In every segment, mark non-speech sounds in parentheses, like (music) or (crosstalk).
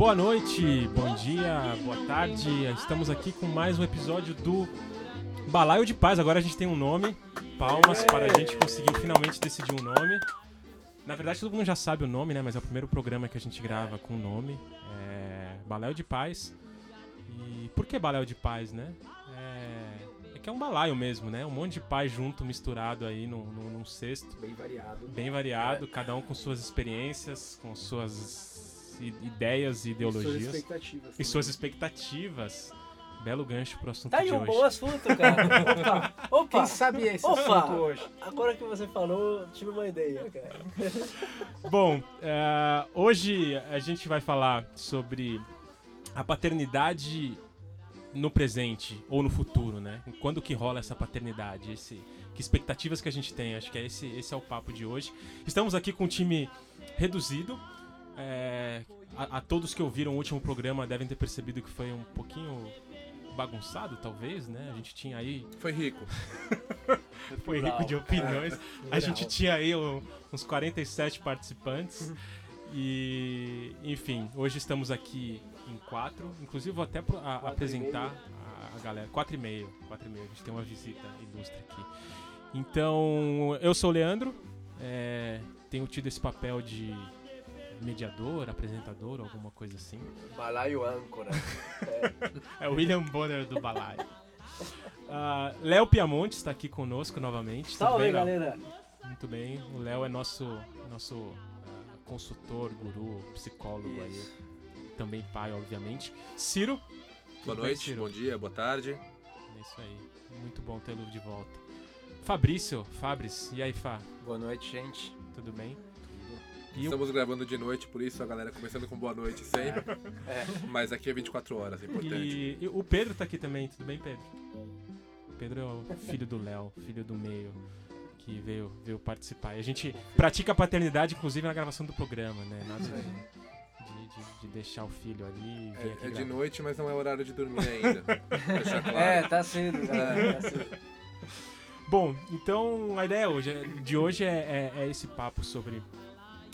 Boa noite, bom dia, boa tarde. Estamos aqui com mais um episódio do Balaio de Paz. Agora a gente tem um nome. Palmas para a gente conseguir finalmente decidir um nome. Na verdade, todo mundo já sabe o nome, né? Mas é o primeiro programa que a gente grava com o nome. É Balaio de Paz. E por que Balaio de Paz, né? É, é que é um balaio mesmo, né? Um monte de paz junto, misturado aí num, num, num cesto. Bem variado. Bem variado, cada um com suas experiências, com suas ideias e ideologias. E suas expectativas. E suas expectativas. Belo gancho pro assunto Tá aí de um hoje. bom assunto, cara. Opa, opa. Quem sabe esse Opa! assunto hoje? Agora que você falou, tive uma ideia, cara. Bom, é, hoje a gente vai falar sobre a paternidade no presente ou no futuro, né? Quando que rola essa paternidade? Esse, que expectativas que a gente tem? Acho que é esse, esse é o papo de hoje. Estamos aqui com um time reduzido. É, a, a todos que ouviram o último programa devem ter percebido que foi um pouquinho bagunçado, talvez, né? A gente tinha aí Foi rico. (laughs) foi rico de opiniões. A gente tinha aí um- uns 47 participantes. E, enfim, hoje estamos aqui em quatro. Inclusive, vou até a- apresentar a, a galera. Quatro e meio. Quatro e meio. A gente tem uma visita ilustre aqui. Então, eu sou o Leandro. é, tenho tido esse papel de mediador, apresentador, alguma coisa assim. Balaio âncora. (laughs) É o William Bonner do Balaio. Ah, Léo Piamonte está aqui conosco novamente. Salve, bem, galera. Muito bem. O Léo é nosso, nosso ah, consultor, guru, psicólogo aí. Isso. Também pai, obviamente. Ciro. Boa Tudo bem, noite, Ciro? bom dia, boa tarde. É isso aí. Muito bom tê-lo de volta. Fabrício, Fabris. E aí, Fá? Boa noite, gente. Tudo bem? E o- Estamos gravando de noite, por isso a galera começando com boa noite sempre. É. Mas aqui é 24 horas, é importante. E, e o Pedro tá aqui também, tudo bem, Pedro? Pedro é o filho do Léo, filho do meio, que veio, veio participar. E a gente pratica a paternidade, inclusive, na gravação do programa, né? Nada de, de- de- de deixar o filho ali e vir aqui É, é de gravar. noite, mas não é horário de dormir ainda. (laughs) Claro. É, tá cedo, galera. Tá cedo. Bom, então a ideia hoje, é- de hoje é, é- é esse papo sobre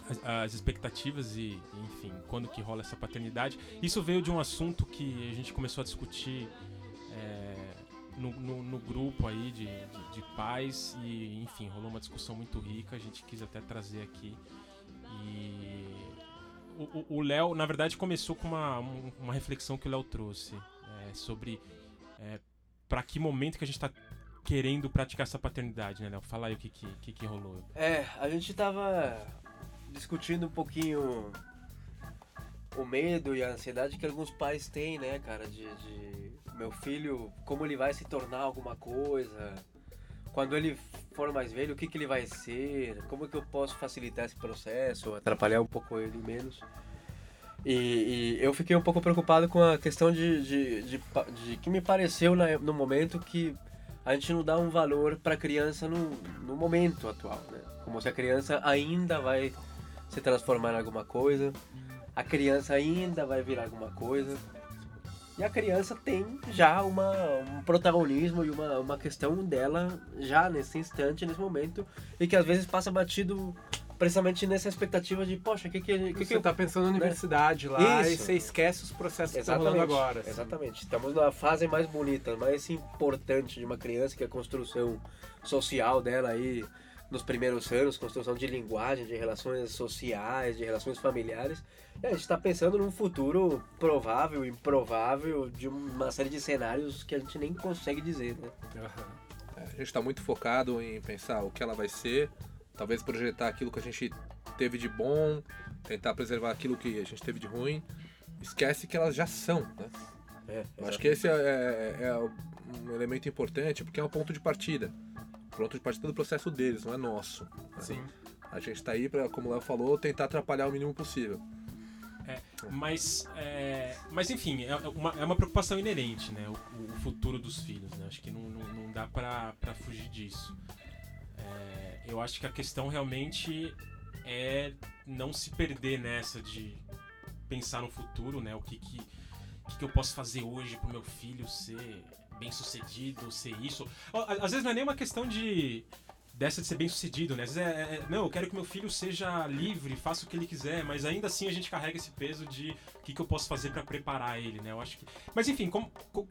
as, as expectativas e, enfim, quando que rola essa paternidade. Isso veio de um assunto que a gente começou a discutir é, no, no- no grupo aí de, de- de pais e, enfim, rolou uma discussão muito rica. A gente quis até trazer aqui e o- Léo, na verdade, começou com uma, um- uma reflexão que o Léo trouxe é, sobre é, para que momento que a gente tá querendo praticar essa paternidade, né, Léo? Fala aí o que que, que, que rolou. É, a gente tava discutindo um pouquinho o medo e a ansiedade que alguns pais têm, né, cara, de, de meu filho, como ele vai se tornar alguma coisa, quando ele for mais velho, o que, que ele vai ser, como que eu posso facilitar esse processo, atrapalhar um pouco ele menos. E, e eu fiquei um pouco preocupado com a questão de, de, de, de que me pareceu na- no momento que a gente não dá um valor para a criança no, no momento atual, né? Como se a criança ainda vai se transformar em alguma coisa, a criança ainda vai virar alguma coisa. E a criança tem já uma, um protagonismo e uma, uma questão dela já nesse instante, nesse momento, e que às vezes passa batido precisamente nessa expectativa de, poxa, o que que, que, que Você eu tá pensando na universidade lá e Isso. você esquece os processos que estão rolando agora. assim. Exatamente. Estamos na fase mais bonita, mais importante de uma criança, que é a construção social dela aí nos primeiros anos, construção de linguagem, de relações sociais, de relações familiares. E a gente está pensando num futuro provável, improvável, de uma série de cenários que a gente nem consegue dizer, né? Aham. É, a gente está muito focado em pensar o que ela vai ser, talvez projetar aquilo que a gente teve de bom, tentar preservar aquilo que a gente teve de ruim. Esquece que elas já são, né? É, acho que esse é, é- é um elemento importante, porque é o ponto de partida. O ponto de partida do processo deles, não é nosso. né? Sim. A gente tá aí para, como o Léo falou, tentar atrapalhar o mínimo possível. Mas, é, mas enfim, é uma, é uma preocupação inerente, né? O, o futuro dos filhos, né? Acho que não, não, não dá pra, pra fugir disso. É, eu acho que a questão realmente é não se perder nessa de pensar no futuro, né? O que que, que, que eu posso fazer hoje pro meu filho ser bem sucedido, ser isso. Às vezes não é nem uma questão de dessa de ser bem sucedido, né? Às vezes é, é, não, eu quero que meu filho seja livre, faça o que ele quiser, mas ainda assim a gente carrega esse peso de o que, que eu posso fazer para preparar ele, né? Eu acho que. Mas enfim, como,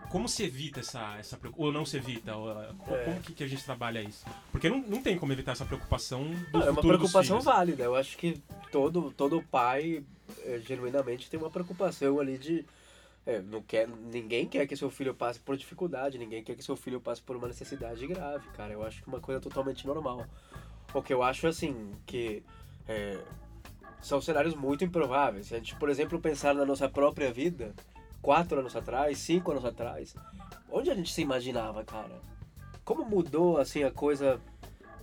como se evita essa, essa Ou não se evita? Ou, é. Como que, que a gente trabalha isso? Porque não, não tem como evitar essa preocupação do não, É uma preocupação válida. Eu acho que todo, todo pai é, genuinamente tem uma preocupação ali de é, não quer, ninguém quer que seu filho passe por dificuldade, ninguém quer que seu filho passe por uma necessidade grave, cara. Eu acho que é uma coisa totalmente normal. O que eu acho, assim, que é, são cenários muito improváveis. Se a gente, por exemplo, pensar na nossa própria vida, quatro anos atrás, cinco anos atrás, onde a gente se imaginava, cara? Como mudou, assim, a coisa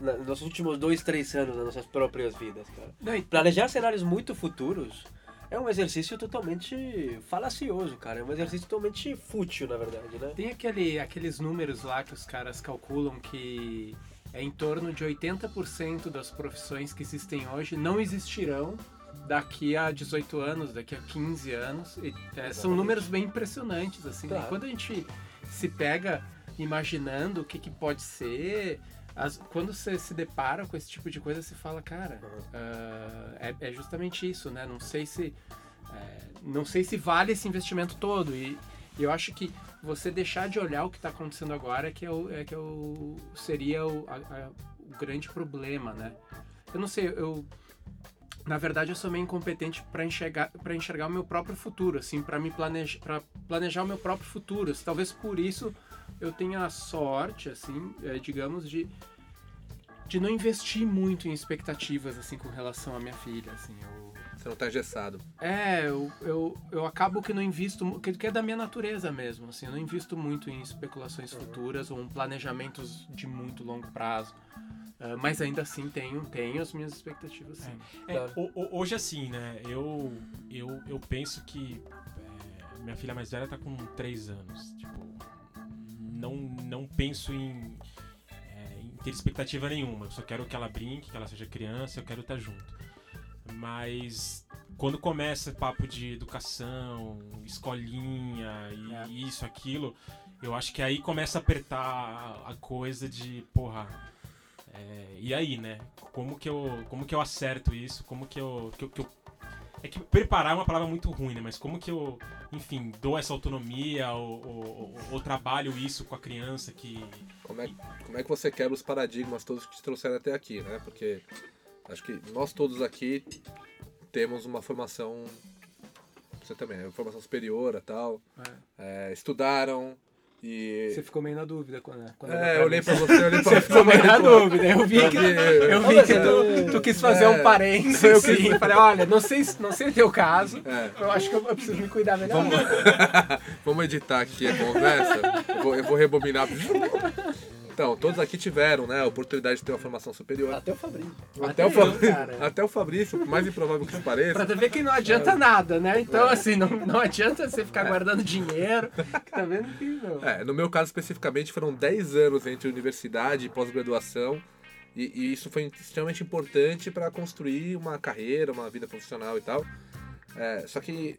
nos últimos dois, três anos das nossas próprias vidas, cara? Não, e... Planejar cenários muito futuros é um exercício totalmente falacioso, cara. É um exercício totalmente fútil, na verdade, né? Tem aquele, aqueles números lá que os caras calculam que é em torno de 80% das profissões que existem hoje não existirão daqui a 18 anos, daqui a 15 anos. E, é, são números bem impressionantes, assim. Né? Claro. Né? Quando a gente se pega imaginando o que, que pode ser, as, quando você se depara com esse tipo de coisa, você fala, cara, uh, é, é, justamente isso, né? Não sei se é, não sei se vale esse investimento todo e eu acho que você deixar de olhar o que está acontecendo agora é que, é o, é que é o, seria o, a, a, o grande problema, né? Eu não sei, eu na verdade eu sou meio incompetente para enxergar para enxergar o meu próprio futuro, assim, para me planejar para planejar o meu próprio futuro. Talvez por isso eu tenho a sorte, assim, é, digamos, de, de não investir muito em expectativas, assim, com relação à minha filha, assim. Eu, Você não tá engessado. É, eu, eu, eu acabo que não invisto, que, que é da minha natureza mesmo, assim, eu não invisto muito em especulações uhum. futuras ou em planejamentos de muito longo prazo. Uh, mas ainda assim tenho, tenho as minhas expectativas. Sim. É, é, hoje assim, né? Eu, eu, eu penso que é, minha filha mais velha tá com 3 anos. Tipo, não, não penso em, é, em ter expectativa nenhuma. Eu só quero que ela brinque, que ela seja criança, eu quero estar junto. Mas quando começa papo de educação, escolinha e é. isso, aquilo, eu acho que aí começa a apertar a coisa de, porra, é, e aí, né? Como que eu, como que eu acerto isso? Como que eu, que eu, que eu é que preparar é uma palavra muito ruim, né? Mas como que eu, enfim, dou essa autonomia ou, ou, ou trabalho isso com a criança que. Como é, como é que você quebra os paradigmas todos que te trouxeram até aqui, né? Porque acho que nós todos aqui temos uma formação. Você também, né? formação superior e tal. É. É, estudaram, e... Você ficou meio na dúvida quando, quando É, eu olhei pra você, eu olhei (laughs) pra você. ficou meio na dúvida. Eu vi que, eu vi que tu, tu quis fazer é, um parênteses. Eu quis... falei, olha, não sei, não sei o teu caso. É. Eu acho que eu, eu, preciso me cuidar melhor. Vamos, (laughs) Vamos editar aqui a conversa. Eu vou, eu vou rebobinar. Então, todos aqui tiveram, né, a oportunidade de ter uma formação superior. Até o Fabrício. Até, (laughs) até o, Fabrício, até o Fabrício, mais improvável que isso pareça. Pra ver que não adianta é. nada, né? Então, é. assim, não, não adianta você ficar é. guardando dinheiro. (laughs) Tá vendo que não. É, no meu caso especificamente, foram 10 anos entre universidade e pós-graduação. E, e, isso foi extremamente importante para construir uma carreira, uma vida profissional e tal. É, só que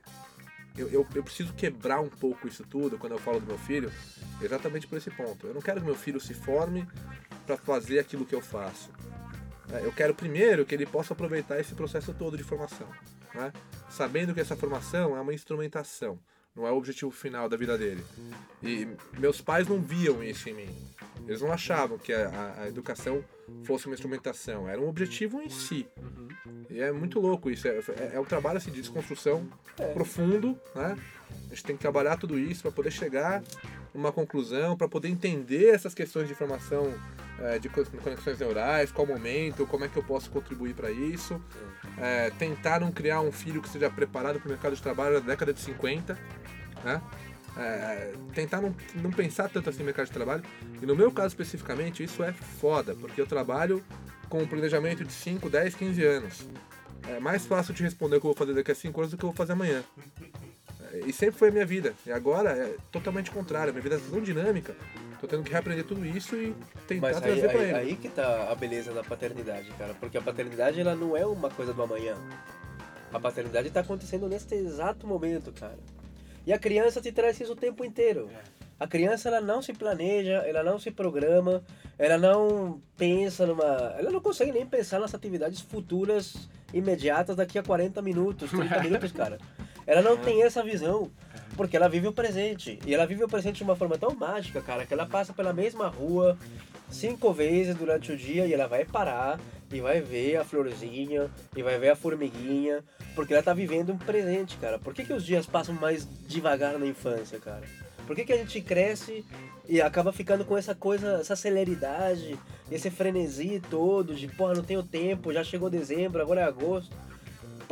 eu, eu, eu, preciso quebrar um pouco isso tudo quando eu falo do meu filho, exatamente por esse ponto. Eu não quero que meu filho se forme para fazer aquilo que eu faço. É, eu quero primeiro que ele possa aproveitar esse processo todo de formação, né? sabendo que essa formação é uma instrumentação, não é o objetivo final da vida dele. E meus pais não viam isso em mim. Eles não achavam que a, a educação fosse uma instrumentação, era um objetivo em si. E é muito louco isso, é, é, é um trabalho assim, de desconstrução é. profundo, né? A gente tem que trabalhar tudo isso para poder chegar numa conclusão, para poder entender essas questões de formação é, de conexões neurais, qual momento, como é que eu posso contribuir para isso. É, tentar não criar um filho que seja preparado para o mercado de trabalho da década de 50, né? É, tentar não, não pensar tanto assim no mercado de trabalho. E no meu caso especificamente, isso é foda, porque eu trabalho com um planejamento de 5, 10, 15 anos. É mais fácil de responder o que eu vou fazer daqui a 5 anos do que eu vou fazer amanhã. É, e sempre foi a minha vida. E agora é totalmente contrário. Minha vida é tão dinâmica. Tô tendo que reaprender tudo isso e tentar Mas trazer aí, pra aí, ele. aí que tá a beleza da paternidade, cara. Porque a paternidade ela não é uma coisa do amanhã. A paternidade tá acontecendo neste exato momento, cara. E a criança te traz isso o tempo inteiro. A criança ela não se planeja, ela não se programa, ela não pensa numa. Ela não consegue nem pensar nas atividades futuras imediatas daqui a 40 minutos, 30 (laughs) minutos, cara. Ela não tem essa visão, porque ela vive o presente. E ela vive o presente de uma forma tão mágica, cara, que ela passa pela mesma rua cinco vezes durante o dia e ela vai parar e vai ver a florzinha e vai ver a formiguinha, porque ela tá vivendo um presente, cara. Por que, que os dias passam mais devagar na infância, cara? Por que, que a gente cresce e acaba ficando com essa coisa, essa celeridade, esse frenesi todo de, porra, não tenho tempo, já chegou dezembro, agora é agosto?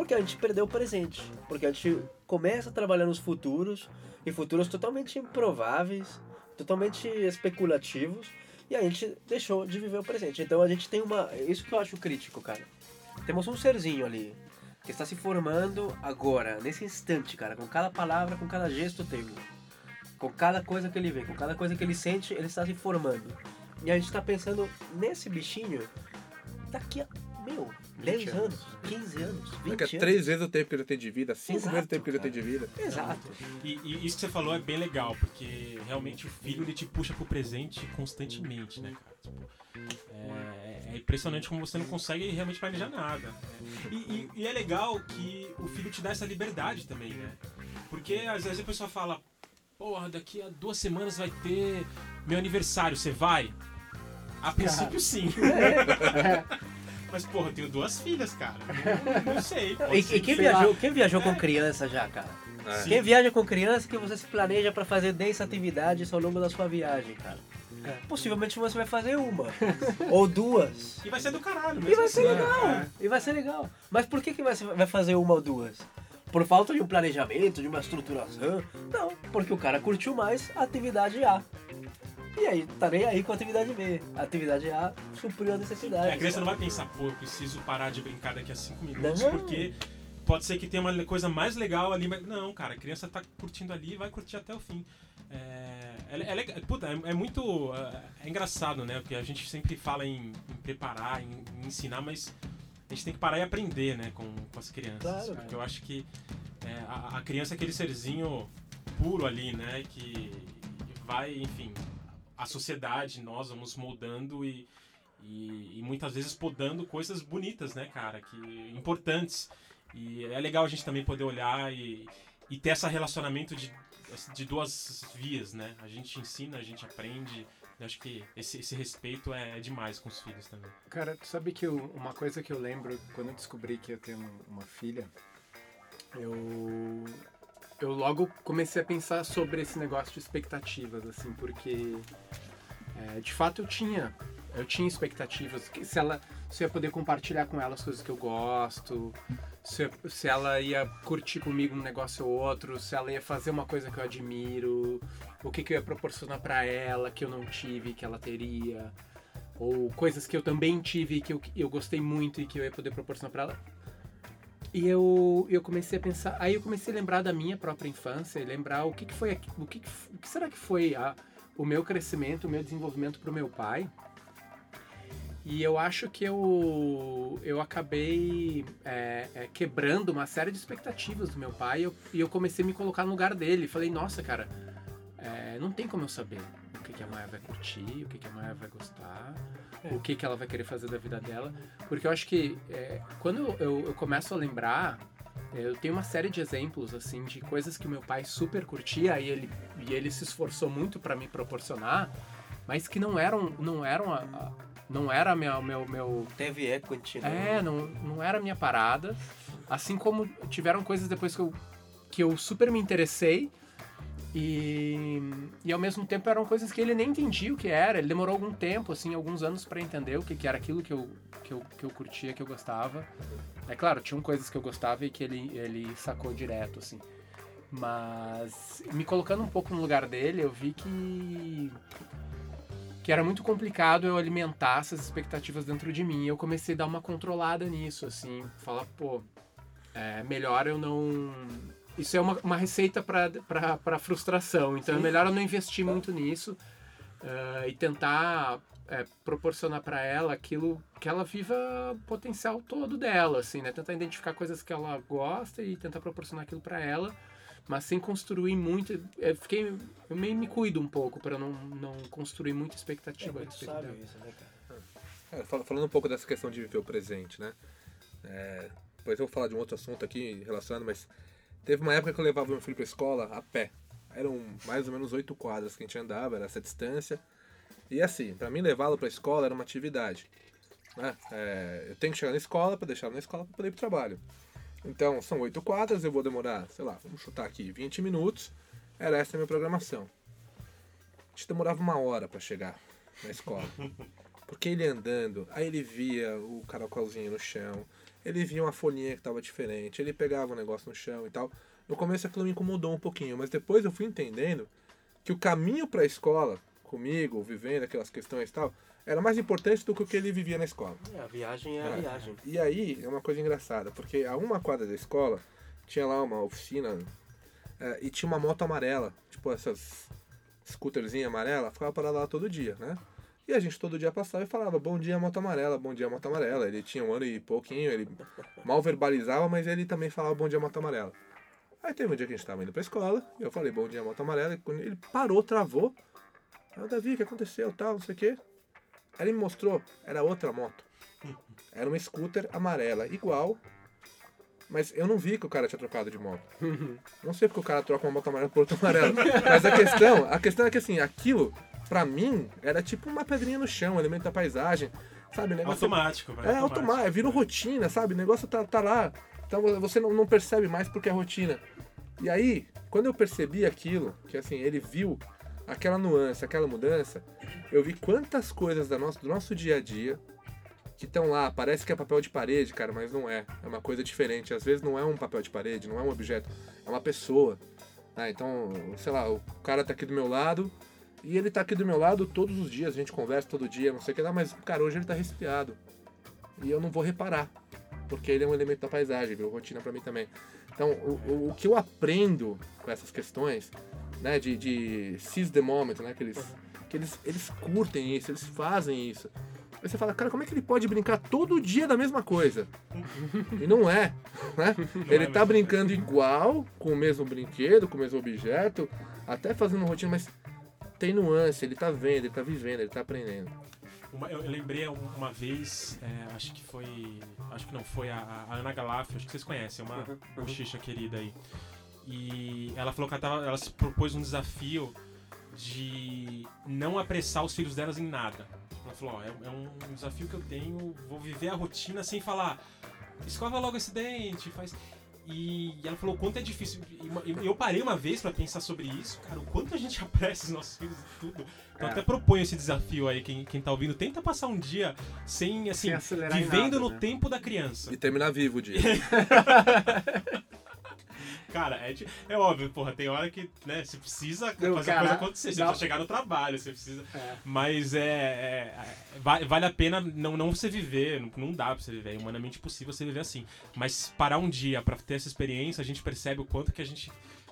Porque a gente perdeu o presente. Porque a gente começa a trabalhar nos futuros, e futuros totalmente improváveis, totalmente especulativos, e a gente deixou de viver o presente. Então a gente tem uma. Isso que eu acho crítico, cara. Temos um serzinho ali que está se formando agora, nesse instante, cara, com cada palavra, com cada gesto teu. Com cada coisa que ele vê, com cada coisa que ele sente, ele está se formando. E a gente está pensando nesse bichinho daqui a, meu, 10 anos. anos, 15 anos, 20 Daqui a anos. três vezes o tempo que ele tem de vida, cinco Exato, vezes o tempo que ele tem de vida. Exato. E, e isso que você falou é bem legal, porque realmente o filho ele te puxa pro presente constantemente, né, cara? Tipo, é, é impressionante como você não consegue realmente planejar nada. E, e- e é legal que o filho te dá essa liberdade também, né? Porque às vezes a pessoa fala, porra, daqui a duas semanas vai ter meu aniversário, você vai? A princípio sim. (laughs) Mas, porra, eu tenho duas filhas, cara. Não, não sei. E, ser e que- quem lá. viajou, quem viajou com criança já, cara? É. Quem viaja com criança que você se planeja pra fazer 10 atividades ao longo da sua viagem, cara. É. Possivelmente você vai fazer uma (laughs) ou duas. E vai ser do caralho mesmo. E vai ser assim, legal. né? E vai ser legal. Mas por que, que você vai fazer uma ou duas? Por falta de um planejamento, de uma estruturação? Não, porque o cara curtiu mais a atividade A. E aí, tá nem aí com a atividade B. A atividade A supriu a necessidade. É, a criança não vai pensar, pô, eu preciso parar de brincar daqui a cinco minutos, Não. porque pode ser que tenha uma coisa mais legal ali, mas não, cara, a criança tá curtindo ali e vai curtir até o fim. É, é, é puta, é, é muito. É, é engraçado, né? Porque a gente sempre fala em, em preparar, em, em ensinar, mas a gente tem que parar e aprender, né, com, com as crianças. Claro. porque eu acho que é, a, a criança é aquele serzinho puro ali, né? Que vai, enfim, a sociedade, nós vamos moldando e, e, e muitas vezes podando coisas bonitas, né, cara? Que, importantes. E é legal a gente também poder olhar e, e ter esse relacionamento de, de duas vias, né? A gente ensina, a gente aprende. Eu acho que esse, esse respeito é, é demais com os filhos também. Cara, tu sabe que eu- uma coisa que eu lembro quando eu descobri que eu tenho uma filha, eu eu logo comecei a pensar sobre esse negócio de expectativas, assim, porque é, de fato eu tinha eu tinha expectativas que se ela se eu ia poder compartilhar com ela as coisas que eu gosto, se, se ela ia curtir comigo um negócio ou outro, se ela ia fazer uma coisa que eu admiro, o que, que eu ia proporcionar pra ela que eu não tive que ela teria ou coisas que eu também tive que eu, eu gostei muito e que eu ia poder proporcionar pra ela. E eu, eu comecei a pensar, aí eu comecei a lembrar da minha própria infância lembrar o que, que foi, o que, que o que será que foi a, o meu crescimento, o meu desenvolvimento pro meu pai. E eu acho que eu, eu acabei é, é, quebrando uma série de expectativas do meu pai e eu, e eu comecei a me colocar no lugar dele. Falei, nossa, cara, é, não tem como eu saber o que, que a Maia vai curtir, o que, que a Maia vai gostar, o que, que ela vai querer fazer da vida dela. Porque eu acho que é, quando eu, eu, começo a lembrar, é, eu tenho uma série de exemplos, assim, de coisas que o meu pai super curtia e ele, e ele se esforçou muito para me proporcionar, mas que não eram, não eram a, a- não era meu, meu, meu Teve equity, é, não, não era a minha parada. Assim como tiveram coisas depois que eu, que eu super me interessei. E, e ao mesmo tempo eram coisas que ele nem entendia o que era. Ele demorou algum tempo, assim, alguns anos para entender o que, que era aquilo que eu, que, eu, que eu curtia, que eu gostava. É claro, tinham coisas que eu gostava e que ele, ele sacou direto, assim. Mas me colocando um pouco no lugar dele, eu vi que que era muito complicado eu alimentar essas expectativas dentro de mim. Eu comecei a dar uma controlada nisso, assim, falar, pô, é melhor eu não. Isso é uma, uma receita para frustração, então é Sim. melhor eu não investir muito nisso ah, e tentar é, proporcionar para ela aquilo que ela viva o potencial todo dela, assim, né? Tentar identificar coisas que ela gosta e tentar proporcionar aquilo para ela. mas sem construir muito. Eu fiquei. Eu meio me cuido um pouco para não, não construir muita É expectativa a muito sábio isso, né, cara? É, fal- falando um pouco dessa questão de viver o presente, né? É, depois eu vou falar de um outro assunto aqui relacionado, mas teve uma época que eu levava meu filho pra escola a pé. Eram mais ou menos oito quadras que a gente andava, era essa distância. E assim, pra mim levá-lo pra escola era uma atividade. né? É, eu tenho que chegar na escola pra deixá-lo na escola pra poder ir pro trabalho. Então, são oito quadras, eu vou demorar, sei lá, vamos chutar aqui, 20 minutos. Era essa a minha programação. A gente demorava uma hora pra chegar na escola. (laughs) Porque ele andando, aí ele via o caracolzinho no chão, ele via uma folhinha que tava diferente, ele pegava um negócio no chão e tal. No começo aquilo me incomodou um pouquinho, mas depois eu fui entendendo que o caminho pra escola, comigo, vivendo aquelas questões e tal, era mais importante do que o que ele vivia na escola. É, a viagem é a É. viagem. E aí é uma coisa engraçada, porque a uma quadra da escola tinha lá uma oficina é, e tinha uma moto amarela, tipo essas scooterzinha amarela, ficava parada lá todo dia, né? E a gente todo dia passava e falava, bom dia moto amarela, bom dia moto amarela. Ele tinha um ano e pouquinho, ele mal verbalizava, mas ele também falava bom dia moto amarela. Aí teve um dia que a gente tava indo pra escola, e eu falei bom dia moto amarela, e quando ele parou, travou. Aí o Davi, o que aconteceu, tal, não sei o quê. Aí ele me mostrou, era outra moto. Era uma scooter amarela, igual. Mas eu não vi que o cara tinha trocado de moto. (laughs) Não sei porque o cara troca uma moto amarela por outra amarela. Mas a questão, a questão é que assim, aquilo, pra mim, era tipo uma pedrinha no chão, um elemento da paisagem. Sabe, negócio Automático, vai. é automático, virou rotina, sabe? O negócio tá, tá lá. Então você não, não percebe mais porque é rotina. E aí, quando eu percebi aquilo, que assim, ele viu aquela nuance, aquela mudança, eu vi quantas coisas da nosso, do nosso dia a dia que estão lá, parece que é papel de parede, cara, mas não é. É uma coisa diferente. Às vezes não é um papel de parede, não é um objeto, é uma pessoa. Ah, então, sei lá, o cara tá aqui do meu lado e ele tá aqui do meu lado todos os dias, a gente conversa todo dia, não sei o que lá, mas, cara, hoje ele tá resfriado. E eu não vou reparar, porque ele é um elemento da paisagem, virou rotina pra mim também. Então, o, o, que eu aprendo com essas questões, né, de, de seize the moment, né, que eles, que eles, eles curtem isso, eles fazem isso. Aí você fala, cara, como é que ele pode brincar todo dia da mesma coisa? E não é, (laughs) né? Ele tá brincando igual, com o mesmo brinquedo, com o mesmo objeto, até fazendo rotina, mas tem nuance, ele tá vendo, ele tá vivendo, ele tá aprendendo. Uma- eu, eu lembrei um- uma vez, é, acho que foi. Acho que não foi a, a Ana Galaf, acho que vocês conhecem, uma Uhum, uhum. bochecha querida aí. E ela falou que ela, tava- ela se propôs um desafio de não apressar os filhos delas em nada. Ela falou, ó, é, é um desafio que eu tenho, vou viver a rotina sem falar, escova logo esse dente, faz. E ela falou o quanto é difícil. E eu parei uma vez pra pensar sobre isso, cara, o quanto a gente (laughs) apressa os nossos filhos e tudo. Então É. até proponho esse desafio aí, quem, quem tá ouvindo, tenta passar um dia sem, assim, Sem vivendo nada, no né? tempo da criança. E terminar vivo o dia. (laughs) Cara, é, é óbvio, porra, tem hora que, né, você precisa Não, fazer a cara, coisa acontecer, você dá- precisa chegar no trabalho, você precisa... É. Mas é, é- é- va- vale a pena não, não você viver, não, dá pra você viver, é humanamente impossível você viver assim. Mas parar um dia pra ter essa experiência, a gente percebe o quanto que a gente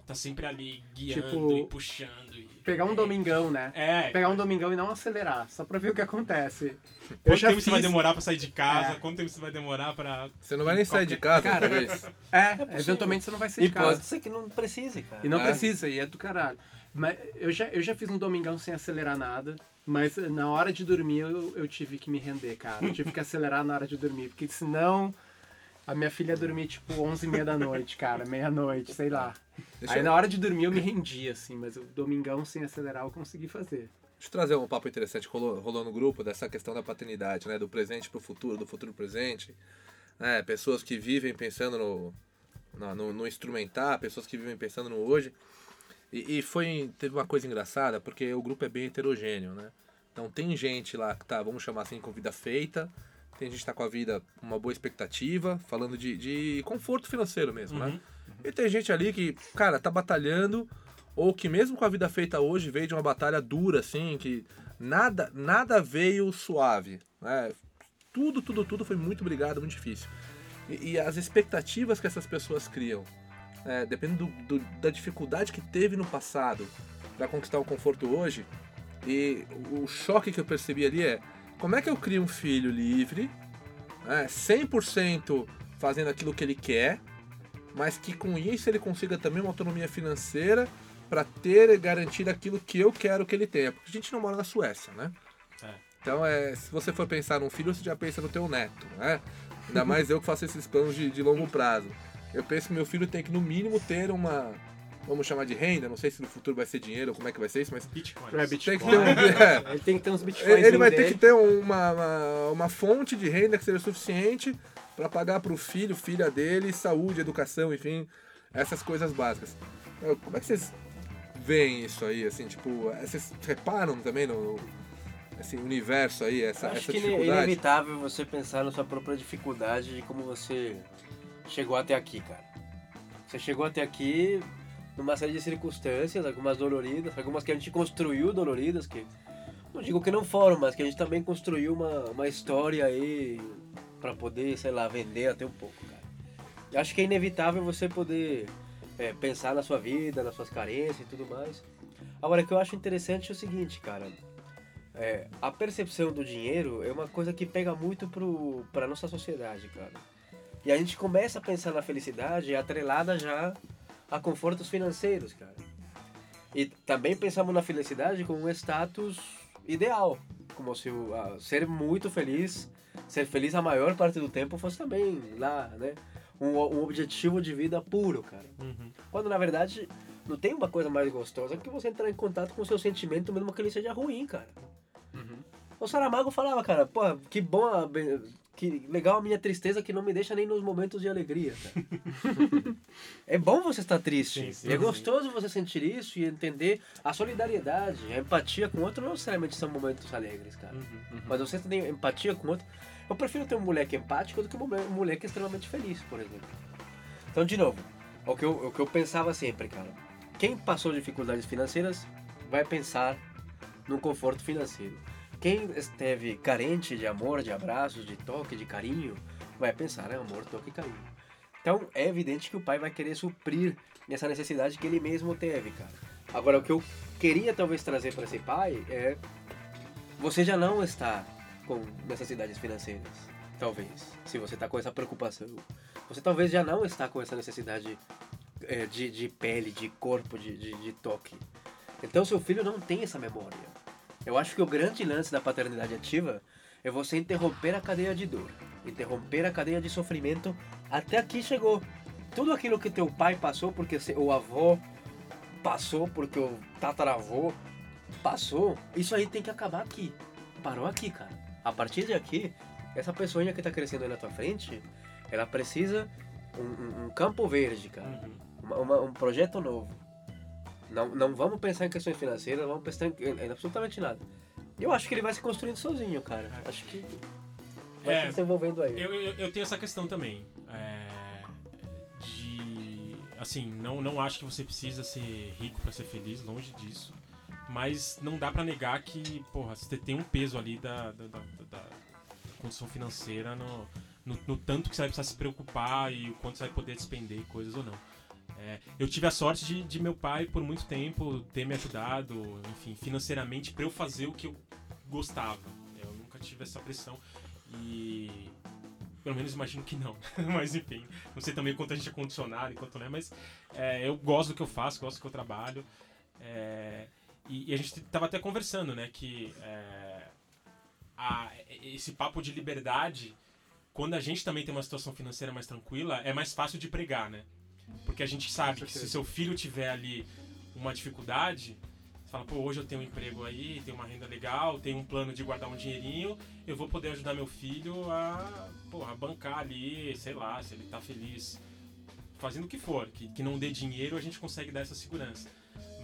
tá sempre ali guiando Tipo, e puxando. E... Pegar um domingão, né? É, Pegar um domingão e não acelerar, só pra ver o que acontece. Eu quanto já tempo você vai fiz- demorar pra sair de casa, É. quanto tempo você vai demorar pra... Você não vai nem sair de casa, Cara, talvez. É, eventualmente você não vai sair E de casa. pode ser que não precise, cara. E não É. precisa, e é do caralho. Mas eu já, eu já fiz um domingão sem acelerar nada, mas na hora de dormir eu, eu tive que me render, cara. Eu tive que acelerar na hora de dormir, porque senão a minha filha ia dormir tipo 11 e meia da noite, cara, meia-noite, sei lá. Deixa, Aí eu, na hora de dormir eu me rendi, assim, mas o domingão sem acelerar eu consegui fazer. deixa eu trazer um papo interessante que rolou, rolou no grupo dessa questão da paternidade, né? Do presente pro futuro, do futuro pro presente. Né? Pessoas que vivem pensando no, no, no instrumentar, pessoas que vivem pensando no hoje. E, e foi, teve uma coisa engraçada, porque o grupo é bem heterogêneo, né? Então tem gente lá que tá, vamos chamar assim, com vida feita, tem gente que tá com a vida uma boa expectativa, falando de, de conforto financeiro mesmo, né? E tem gente ali que, cara, tá batalhando, ou que mesmo com a vida feita hoje, veio de uma batalha dura, assim, que nada, nada veio suave, né? Tudo, tudo, tudo foi muito brigado, muito difícil. E, e as expectativas que essas pessoas criam, é, dependendo do- do- da dificuldade que teve no passado para conquistar o conforto hoje, e o choque que eu percebi ali é como é que eu crio um filho livre, né, 100% fazendo aquilo que ele quer, mas que com isso ele consiga também uma autonomia financeira para ter garantir aquilo que eu quero que ele tenha. Porque a gente não mora na Suécia, né? É. Então, é, se você for pensar num filho, você já pensa no teu neto, né? Ainda mais eu que faço esses planos de, de longo prazo. Eu penso que meu filho tem que, no mínimo, ter uma, vamos chamar de renda, não sei se no futuro vai ser dinheiro ou como é que vai ser isso, mas Bitcoins. É, tem Bitcoin. ter um, (laughs) é, (laughs) Ele tem que ter uns bitcoins. ele vai ter dele. que ter uma, uma, uma fonte de renda que seja suficiente para pagar para o filho, filha dele, saúde, educação, enfim, essas coisas básicas. Eh, Como é que vocês veem isso aí, assim, tipo, eh, vocês reparam também no esse universo aí, essa, Acho essa que é dificuldade? inevitável você pensar na sua própria dificuldade de como você chegou até aqui, cara. Você chegou até aqui numa série de circunstâncias, algumas doloridas, algumas que a gente construiu doloridas, que não digo que não foram, mas que a gente também construiu uma, uma história aí pra poder, sei lá, vender até um pouco, cara. Eu acho que é inevitável você poder é, pensar na sua vida, nas suas carências e tudo mais. Agora, o que eu acho interessante é o seguinte, cara. É, a percepção do dinheiro é uma coisa que pega muito pro, pra nossa sociedade, cara. E a gente começa a pensar na felicidade atrelada já a confortos financeiros, cara. E também pensamos na felicidade como um status ideal. Como se o, a- ser muito feliz, ser feliz a maior parte do tempo fosse também lá, né? Um, um objetivo de vida puro, cara. Uhum. Quando na verdade não tem uma coisa mais gostosa que você entrar em contato com o seu sentimento, mesmo que ele seja ruim, cara. O Saramago falava, cara, pô, que bom, a que legal a minha tristeza que não me deixa nem nos momentos de alegria, cara. (laughs) é bom você estar triste. Sim, sim, é sim. gostoso você sentir isso e entender a solidariedade, a empatia com o outro não necessariamente são momentos alegres, cara. Uhum. Mas você tem empatia com o outro. Eu prefiro ter um moleque empático do que um moleque- um moleque extremamente feliz, por exemplo. Então, de novo, o que eu, o que eu pensava sempre, cara. Quem passou dificuldades financeiras vai pensar no conforto financeiro. Quem esteve carente de amor, de abraços, de toque, de carinho, vai pensar em amor, toque e carinho. Então, é evidente que o pai vai querer suprir essa necessidade que ele mesmo teve, cara. Agora, o que eu queria talvez trazer para esse pai é você já não está com necessidades financeiras, talvez, se você está com essa preocupação. Você talvez já não está com essa necessidade é, de, de pele, de corpo, de, de, de toque. Então seu filho não tem essa memória. Eu acho que o grande lance da paternidade ativa é você interromper a cadeia de dor, interromper a cadeia de sofrimento até aqui chegou. Tudo aquilo que teu pai passou porque o avô passou porque o tataravô passou, isso aí tem que acabar aqui. Parou aqui, cara. A partir de aqui, essa pessoinha que tá crescendo aí na tua frente, ela precisa um, um- um campo verde, cara. Uhum. Uma- uma- um projeto novo. Não, não vamos pensar em questões financeiras, não vamos pensar em, em absolutamente nada. Eu acho que ele vai se construindo sozinho, cara. Acho que vai É. se desenvolvendo aí. Eu, eu, eu tenho essa questão também. é, de. Assim, não, não acho que você precisa ser rico pra ser feliz, longe disso. Mas não dá pra negar que, porra, você tem um peso ali da, da, da- da- da condição financeira no, no, no tanto que você vai precisar se preocupar e o quanto você vai poder despender coisas ou não. É, eu tive a sorte de, de meu pai, por muito tempo, ter me ajudado, enfim, financeiramente, pra eu fazer o que eu gostava. Eu nunca tive essa pressão. E pelo menos imagino que não. (laughs) mas enfim, não sei também quanto a gente é condicionado quanto não é, mas é, eu gosto do que eu faço, gosto do que eu trabalho. É, e, e a gente tava até conversando, né, que é, a- esse papo de liberdade, quando a gente também tem uma situação financeira mais tranquila, é mais fácil de pregar, né? Porque a gente sabe que se seu filho tiver ali uma dificuldade, você fala, pô, hoje eu tenho um emprego aí, tenho uma renda legal, tenho um plano de guardar um dinheirinho, eu vou poder ajudar meu filho a, pô, a bancar ali, sei lá, se ele tá feliz fazendo o que for, que, que não dê dinheiro, a gente consegue dar essa segurança.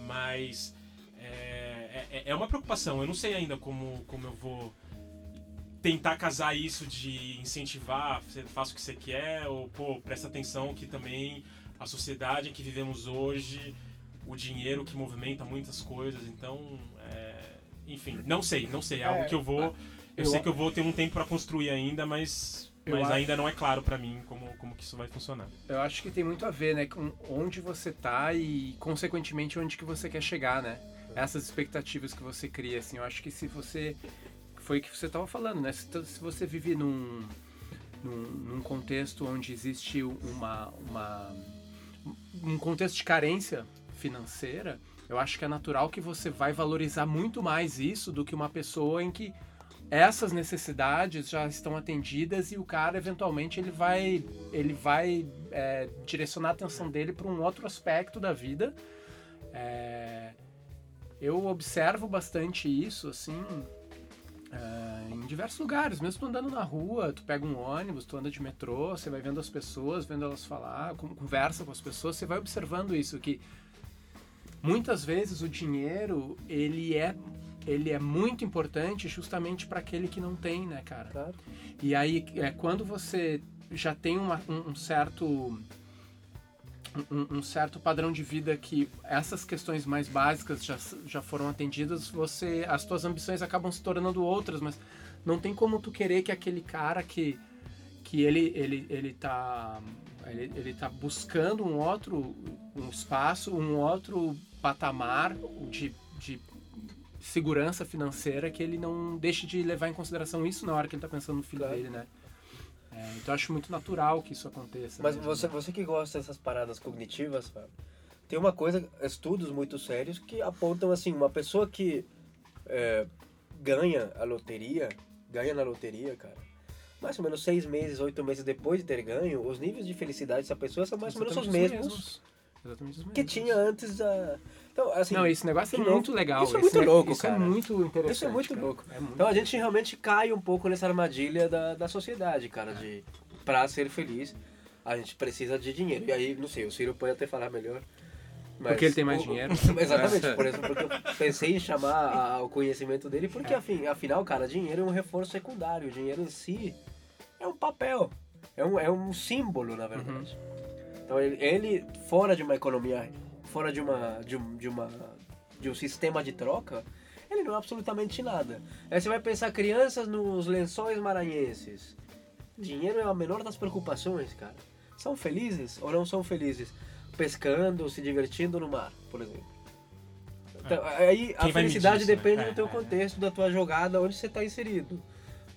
Mas é, é, é uma preocupação, eu não sei ainda como, como eu vou tentar casar isso de incentivar, você faça o que você quer, ou pô, presta atenção que também a sociedade em que vivemos hoje, o dinheiro que movimenta muitas coisas, então, é, enfim, não sei, não sei, é algo É, que eu vou, eu, eu- sei que eu vou ter um tempo para construir ainda, mas, mas acho- ainda não é claro para mim como, como que isso vai funcionar. Eu acho que tem muito a ver, né, com onde você tá e, consequentemente, onde que você quer chegar, né? Essas expectativas que você cria, assim, eu acho que se você... Foi o que você tava falando, né? Se, se você vive num, num, num contexto onde existe uma, uma, um contexto de carência financeira, eu acho que é natural que você vai valorizar muito mais isso do que uma pessoa em que essas necessidades já estão atendidas e o cara eventualmente ele vai ele vai é, direcionar a atenção dele para um outro aspecto da vida. É, eu observo bastante isso assim é, em diversos lugares mesmo tu andando na rua tu pega um ônibus tu anda de metrô você vai vendo as pessoas vendo elas falar conversa com as pessoas você vai observando isso que muitas vezes o dinheiro ele é ele é muito importante justamente para aquele que não tem, né, cara? Claro. E aí, é, quando você já tem uma, um, um, certo. Um, um, certo padrão de vida que essas questões mais básicas já, já foram atendidas, você as tuas ambições acabam se tornando outras, mas não tem como tu querer que aquele cara que, que ele, ele, ele tá ele, ele tá buscando um outro um espaço, um outro patamar de, de segurança financeira que ele não deixe de levar em consideração isso na hora que ele está pensando no filho claro. dele, né? É, então eu acho muito natural que isso aconteça. Mas mesmo. você, você que gosta dessas paradas cognitivas, Fábio, tem uma coisa, estudos muito sérios que apontam assim, uma pessoa que é, ganha a loteria, ganha na loteria, cara, mais ou menos seis meses, oito meses depois de ter ganho, os níveis de felicidade dessa pessoa são mais ou menos os mesmos, mesmos. que tinha antes da então, assim, não, esse negócio é muito legal. Isso é muito louco, isso cara. Isso é muito interessante. Isso é muito cara. louco. É muito então a gente realmente cai um pouco nessa armadilha da, da sociedade, cara, de pra ser feliz a gente precisa de dinheiro. E aí, não sei, o Ciro pode até falar melhor. Porque ele tem mais o, dinheiro. (laughs) Exatamente, por exemplo, porque eu pensei em chamar a, o conhecimento dele, porque afim, afinal, cara, dinheiro é um reforço secundário. O dinheiro em si é um papel, é um, é um símbolo, na verdade. Uhum. Então ele, ele, fora de uma economia fora de uma de, um, de uma de um sistema de troca, ele não é absolutamente nada. Aí você vai pensar crianças nos lençóis maranhenses. Dinheiro é a menor das preocupações, cara. São felizes ou não são felizes? Pescando, se divertindo no mar, por exemplo. Então, é. aí a felicidade disso, depende né? do teu é, é, contexto, da tua jogada, onde você está inserido.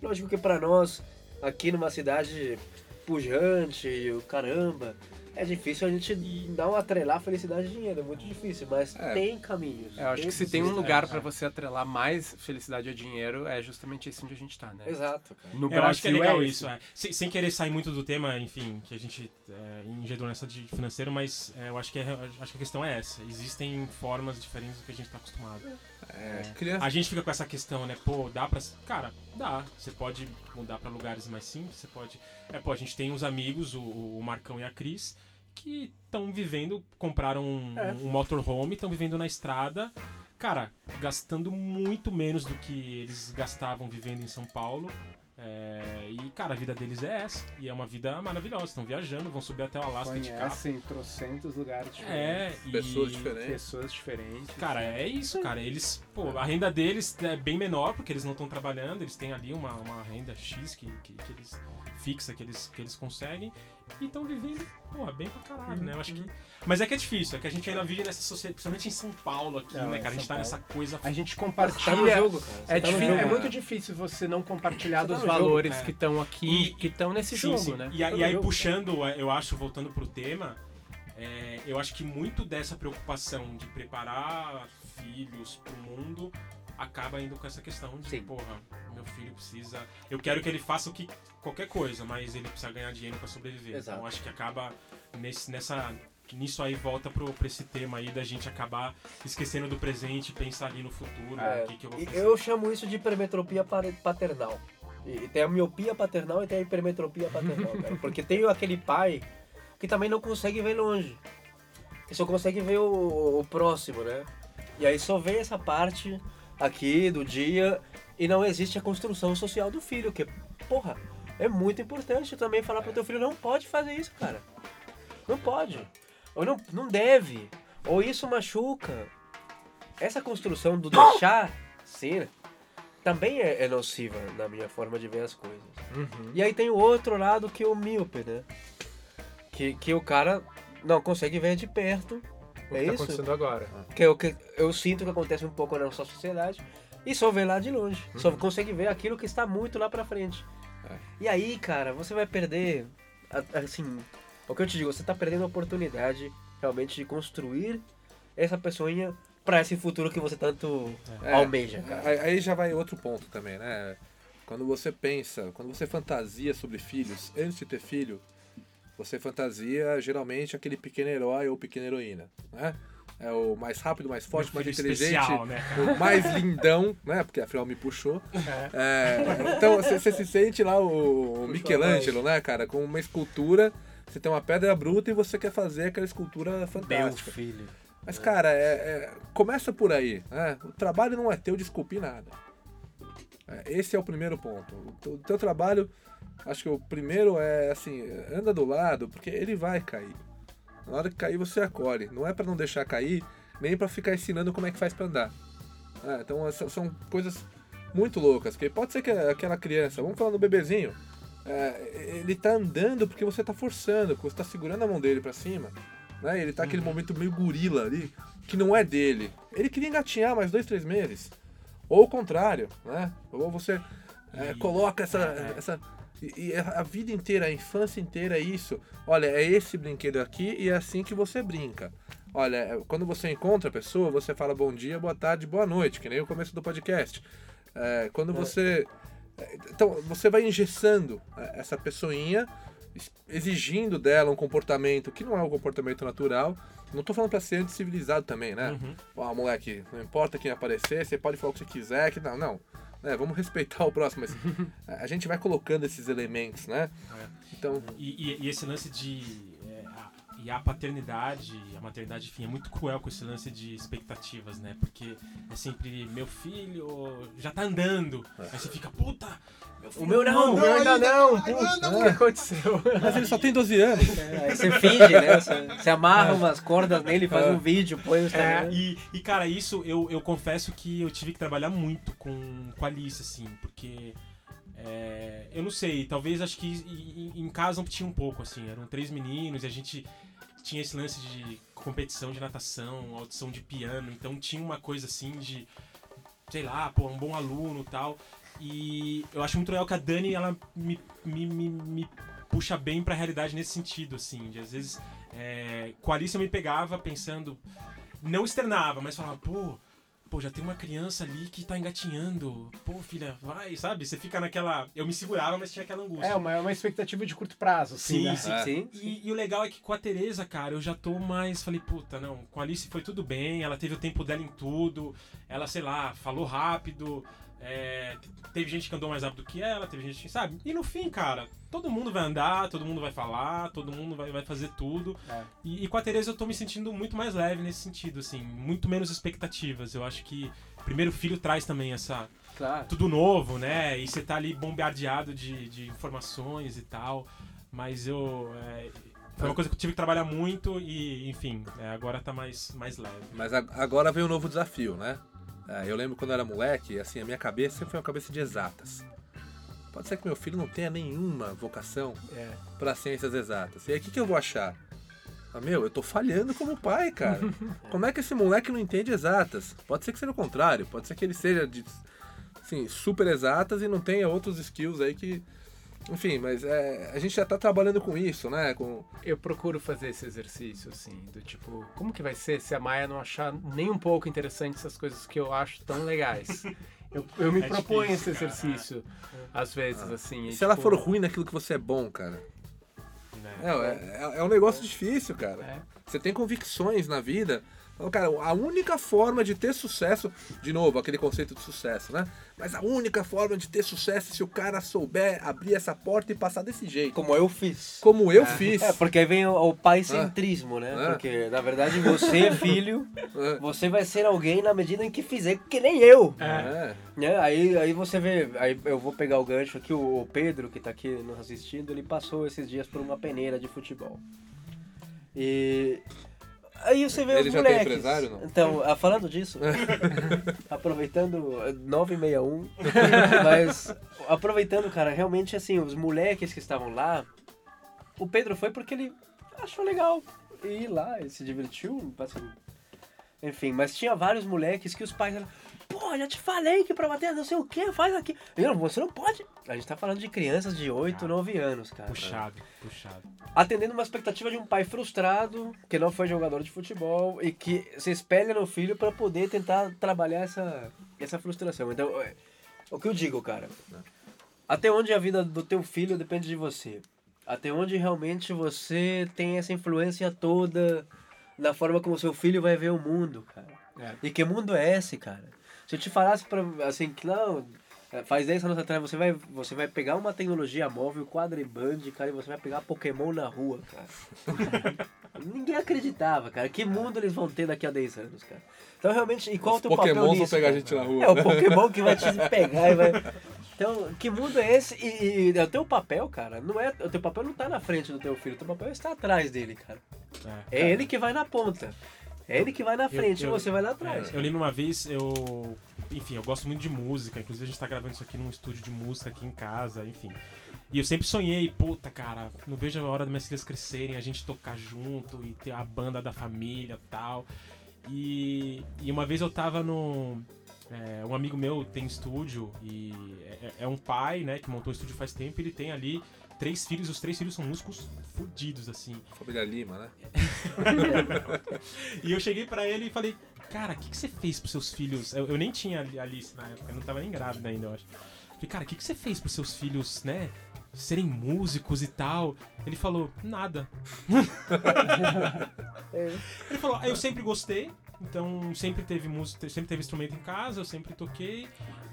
Lógico que para nós, aqui numa cidade pujante, o caramba, é difícil a gente não atrelar felicidade e dinheiro, é muito difícil, mas é. tem caminhos. É, eu acho que se tem um lugar para você atrelar mais felicidade a dinheiro, é justamente esse onde a gente tá, né? Exato. Cara. No Brasil, eu acho que é legal é isso, é. Sem, sem, querer sair muito do tema, enfim, que a gente é, nessa de financeiro, mas é, eu acho que, é, acho que a questão é essa. Existem formas diferentes do que a gente tá acostumado. É, criança... A gente fica com essa questão, né? Pô, dá pra. Cara, dá. Você pode mudar para lugares mais simples, você pode. É, pô, a gente tem uns amigos, o, o Marcão e a Cris que estão vivendo, compraram um, é. um motorhome, estão vivendo na estrada, cara, gastando muito menos do que eles gastavam vivendo em São Paulo. É, e, cara, a vida deles é essa. E é uma vida maravilhosa. Estão viajando, vão subir até o Alasca Conhecem de carro. Conhecem trocentos lugares é, diferentes. É, pessoas diferentes. Pessoas diferentes. Cara, é isso, cara. Eles, pô, a renda deles é bem menor, porque eles não estão trabalhando. Eles têm ali uma, uma renda X que, que, que eles fixa que eles, que eles conseguem e estão vivendo, porra, bem pra caralho, né? Eu acho que. Mas é que é difícil, é que a gente ainda vive nessa sociedade, principalmente em São Paulo aqui, não, né, cara? A gente tá nessa coisa. A gente compartilha. Tá jogo. É, tá difícil, jogo, é muito difícil você não compartilhar tá dos valores jogo, que estão aqui, e, que estão nesse sim, jogo, sim. né? E, e aí, jogo, puxando, cara. eu acho, voltando pro tema, é, eu acho que muito dessa preocupação de preparar filhos pro mundo acaba indo com essa questão de, Sim. porra, meu filho precisa. Eu quero que ele faça o que qualquer coisa, mas ele precisa ganhar dinheiro para sobreviver. Exato. Então acho que acaba nesse, nessa nisso aí volta pro, pra esse tema aí da gente acabar esquecendo do presente pensar ali no futuro. É, que que eu, eu chamo isso de hipermetropia paternal. E tem a miopia paternal e tem a hipermetropia paternal, cara. (laughs) Porque tem aquele pai que também não consegue ver longe. Que só consegue ver o, o próximo, né? E aí só vê essa parte aqui do dia e não existe a construção social do filho, que, porra, é muito importante também falar pro teu filho, não pode fazer isso, cara. Não pode. Ou não, não deve. Ou isso machuca. Essa construção do deixar ser também é, é nociva na minha forma de ver as coisas. Uhum. E aí tem o outro lado que é o míope, né? Que, que o cara não consegue ver de perto o é que tá isso? acontecendo agora. Que é o que eu sinto que acontece um pouco na nossa sociedade. E só vê lá de longe. Uhum. Só consegue ver aquilo que está muito lá pra frente. É. E aí, cara, você vai perder. Assim, o que eu te digo, você tá perdendo a oportunidade realmente de construir essa pessoinha pra esse futuro que você tanto É. almeja, cara. Aí, aí já vai outro ponto também, né? Quando você pensa, quando você fantasia sobre filhos, antes de ter filho, você fantasia geralmente aquele pequeno herói ou pequena heroína, né? É o mais rápido, mais forte, mais inteligente, especial, né, o mais lindão, né? Porque afinal me puxou. É, então você, se sente lá o, o Michelangelo, né, cara? Com uma escultura, você tem uma pedra bruta e você quer fazer aquela escultura Meu fantástica. filho. Mas, cara, é, é- começa por aí. Né? O trabalho não é teu de esculpir nada. É, esse é o primeiro ponto. O teu, o teu trabalho, acho que o primeiro é assim, anda do lado, porque ele vai cair. Na hora que cair, você acolhe. Não é pra não deixar cair, nem pra ficar ensinando como é que faz pra andar. É, então, são coisas muito loucas. Que pode ser que aquela criança, vamos falar no bebezinho, é, ele tá andando porque você tá forçando, porque você tá segurando a mão dele pra cima. Né? Ele tá aquele momento meio gorila ali, que não é dele. Ele queria engatinhar mais dois, três meses. Ou o contrário, né? Ou você é, coloca essa. é. essa e, e a vida inteira, a infância inteira é isso. Olha, é esse brinquedo aqui e é assim que você brinca. Olha, é, quando você encontra a pessoa, você fala bom dia, boa tarde, boa noite, que nem o começo do podcast. É, quando você. é, Então, você vai engessando é, essa pessoinha, es- exigindo dela um comportamento que não é um comportamento natural. Não tô falando pra ser anticivilizado também, né? Uhum. Ó, moleque, não importa quem aparecer, você pode falar o que você quiser, que não, não. É, vamos respeitar o próximo, mas (laughs) a gente vai colocando esses elementos, né? É. Então, E, e- e esse lance de. É, a- e a paternidade, a maternidade, enfim, é muito cruel com esse lance de expectativas, né? Porque é sempre, meu filho já tá andando. Aí você fica, puta, meu filho O meu não, O meu ainda não. Puta, o que aconteceu? (laughs) mas ele só tem 12 anos. É, aí você finge, né? Você, você amarra umas cordas nele, faz É. um vídeo, põe no É, Instagram. e, e, cara, isso eu, eu confesso que eu tive que trabalhar muito com, com a Alice, assim, porque. é, eu não sei, talvez acho que em, em casa tinha um pouco, assim, eram três meninos e a gente tinha esse lance de competição de natação, audição de piano, então tinha uma coisa assim de, sei lá, pô, um bom aluno tal. E eu acho muito legal que a Dani, ela me, me, me, me puxa bem pra realidade nesse sentido, assim, de às vezes. É, com a Alice eu me pegava pensando, não externava, mas falava, pô, pô, já tem uma criança ali que tá engatinhando. Pô, filha, vai, sabe? Você fica naquela. Eu me segurava, mas tinha aquela angústia. É uma, é uma expectativa de curto prazo, assim, Sim, né? sim. É. Sim. E, e o legal é que com a Tereza, cara, eu já tô mais. Falei, puta, não, com a Alice foi tudo bem, ela teve o tempo dela em tudo, ela, sei lá, falou rápido. É, teve gente que andou mais rápido que ela, teve gente que, sabe? E no fim, cara, todo mundo vai andar, todo mundo vai falar, todo mundo vai, vai fazer tudo. É. E, e com a Tereza eu tô me sentindo muito mais leve nesse sentido, assim, muito menos expectativas. Eu acho que o primeiro filho traz também essa, Claro. tudo novo, né? E você tá ali bombardeado de, de informações e tal. Mas eu. é, foi uma coisa que eu tive que trabalhar muito e, enfim, é, agora tá mais, mais leve. Mas agora vem um novo desafio, né? É, eu lembro quando eu era moleque, assim, a minha cabeça sempre foi uma cabeça de exatas. Pode ser que meu filho não tenha nenhuma vocação É. para ciências exatas. E aí, o que, que eu vou achar? Ah, meu, eu tô falhando como pai, cara. (laughs) Como é que esse moleque não entende exatas? Pode ser que seja o contrário. Pode ser que ele seja de, assim, super exatas e não tenha outros skills aí que... Enfim, mas é, a gente já tá trabalhando com isso, né? Com, Eu procuro fazer esse exercício, assim, do tipo, como que vai ser se a Maia não achar nem um pouco interessante essas coisas que eu acho tão legais? (laughs) Eu, eu me É proponho difícil, esse cara. exercício, às vezes, assim. e, se ela tipo, for ruim naquilo que você é bom, cara. Né? É, é, é um negócio difícil, cara. É. Você tem convicções na vida. Então, Cara, a única forma de ter sucesso, de novo, aquele conceito de sucesso, né? Mas a única forma de ter sucesso é se o cara souber abrir essa porta e passar desse jeito. Como eu fiz. Como eu fiz. É, porque aí vem o, o paicentrismo, né? É. Porque, na verdade, você, (laughs) filho, É. você vai ser alguém na medida em que fizer que nem eu. É. Né? Aí, aí você vê, aí eu vou pegar o gancho aqui, o Pedro, que tá aqui nos assistindo, ele passou esses dias por uma peneira de futebol. E aí você vê Ele os já tem moleques. empresário, não? Então, ah, falando disso, (laughs) aproveitando eh, 961, (laughs) mas aproveitando, cara, realmente assim, os moleques que estavam lá, o Pedro foi porque ele achou legal ir lá, ele se divertiu, assim, enfim, mas tinha vários moleques que os pais eram, pô, já te falei que pra bater não sei o que, faz aqui. Eu, você não pode. A gente tá falando de crianças de 8, 9 anos, cara. Puxado, puxado. Atendendo uma expectativa de um pai frustrado, que não foi jogador de futebol e que se espelha no filho pra poder tentar trabalhar essa, essa frustração. Então, é, o que eu digo, cara, até onde a vida do teu filho depende de você. Até onde realmente você tem essa influência toda na forma como seu filho vai ver o mundo, cara. É. E que mundo é esse, cara? Se eu te falasse pra, assim, que não, é, faz 10 anos atrás você vai, você vai pegar uma tecnologia móvel, quadriband, cara, e você vai pegar Pokémon na rua, cara. (laughs) Ninguém acreditava, cara. Que mundo eles vão ter daqui a 10 anos, cara? Então, realmente, e qual Os o teu papel nisso? vão pegar a cara? gente na rua. É o Pokémon que vai te (laughs) pegar e vai. Então, que mundo é esse? E, e o teu papel, cara, não é. O teu papel não tá na frente do teu filho, o teu papel está atrás dele, cara. É. É ele que vai na ponta. É ele que vai na frente eu- e você vai lá atrás. É, eu lembro uma vez, eu. Enfim, eu gosto muito de música. Inclusive, a gente tá gravando isso aqui num estúdio de música aqui em casa, enfim. E eu sempre sonhei, puta, cara, não vejo a hora das minhas filhas crescerem, a gente tocar junto e ter a banda da família e tal. E, e uma vez eu tava no. é, um amigo meu tem estúdio e é, é um pai, né, que montou o estúdio faz tempo e ele tem ali três filhos, os três filhos são músicos fudidos, assim. Família Lima, né? (laughs) E eu cheguei pra ele e falei, cara, o que, que você fez pros seus filhos? Eu, eu nem tinha a Alice na época, eu não tava nem grávida ainda, eu acho. Falei, cara, o que, que você fez pros seus filhos, né? Serem músicos e tal. Ele falou, nada. (laughs) Ele falou, ah, eu sempre gostei, então sempre teve música, sempre teve instrumento em casa, eu sempre toquei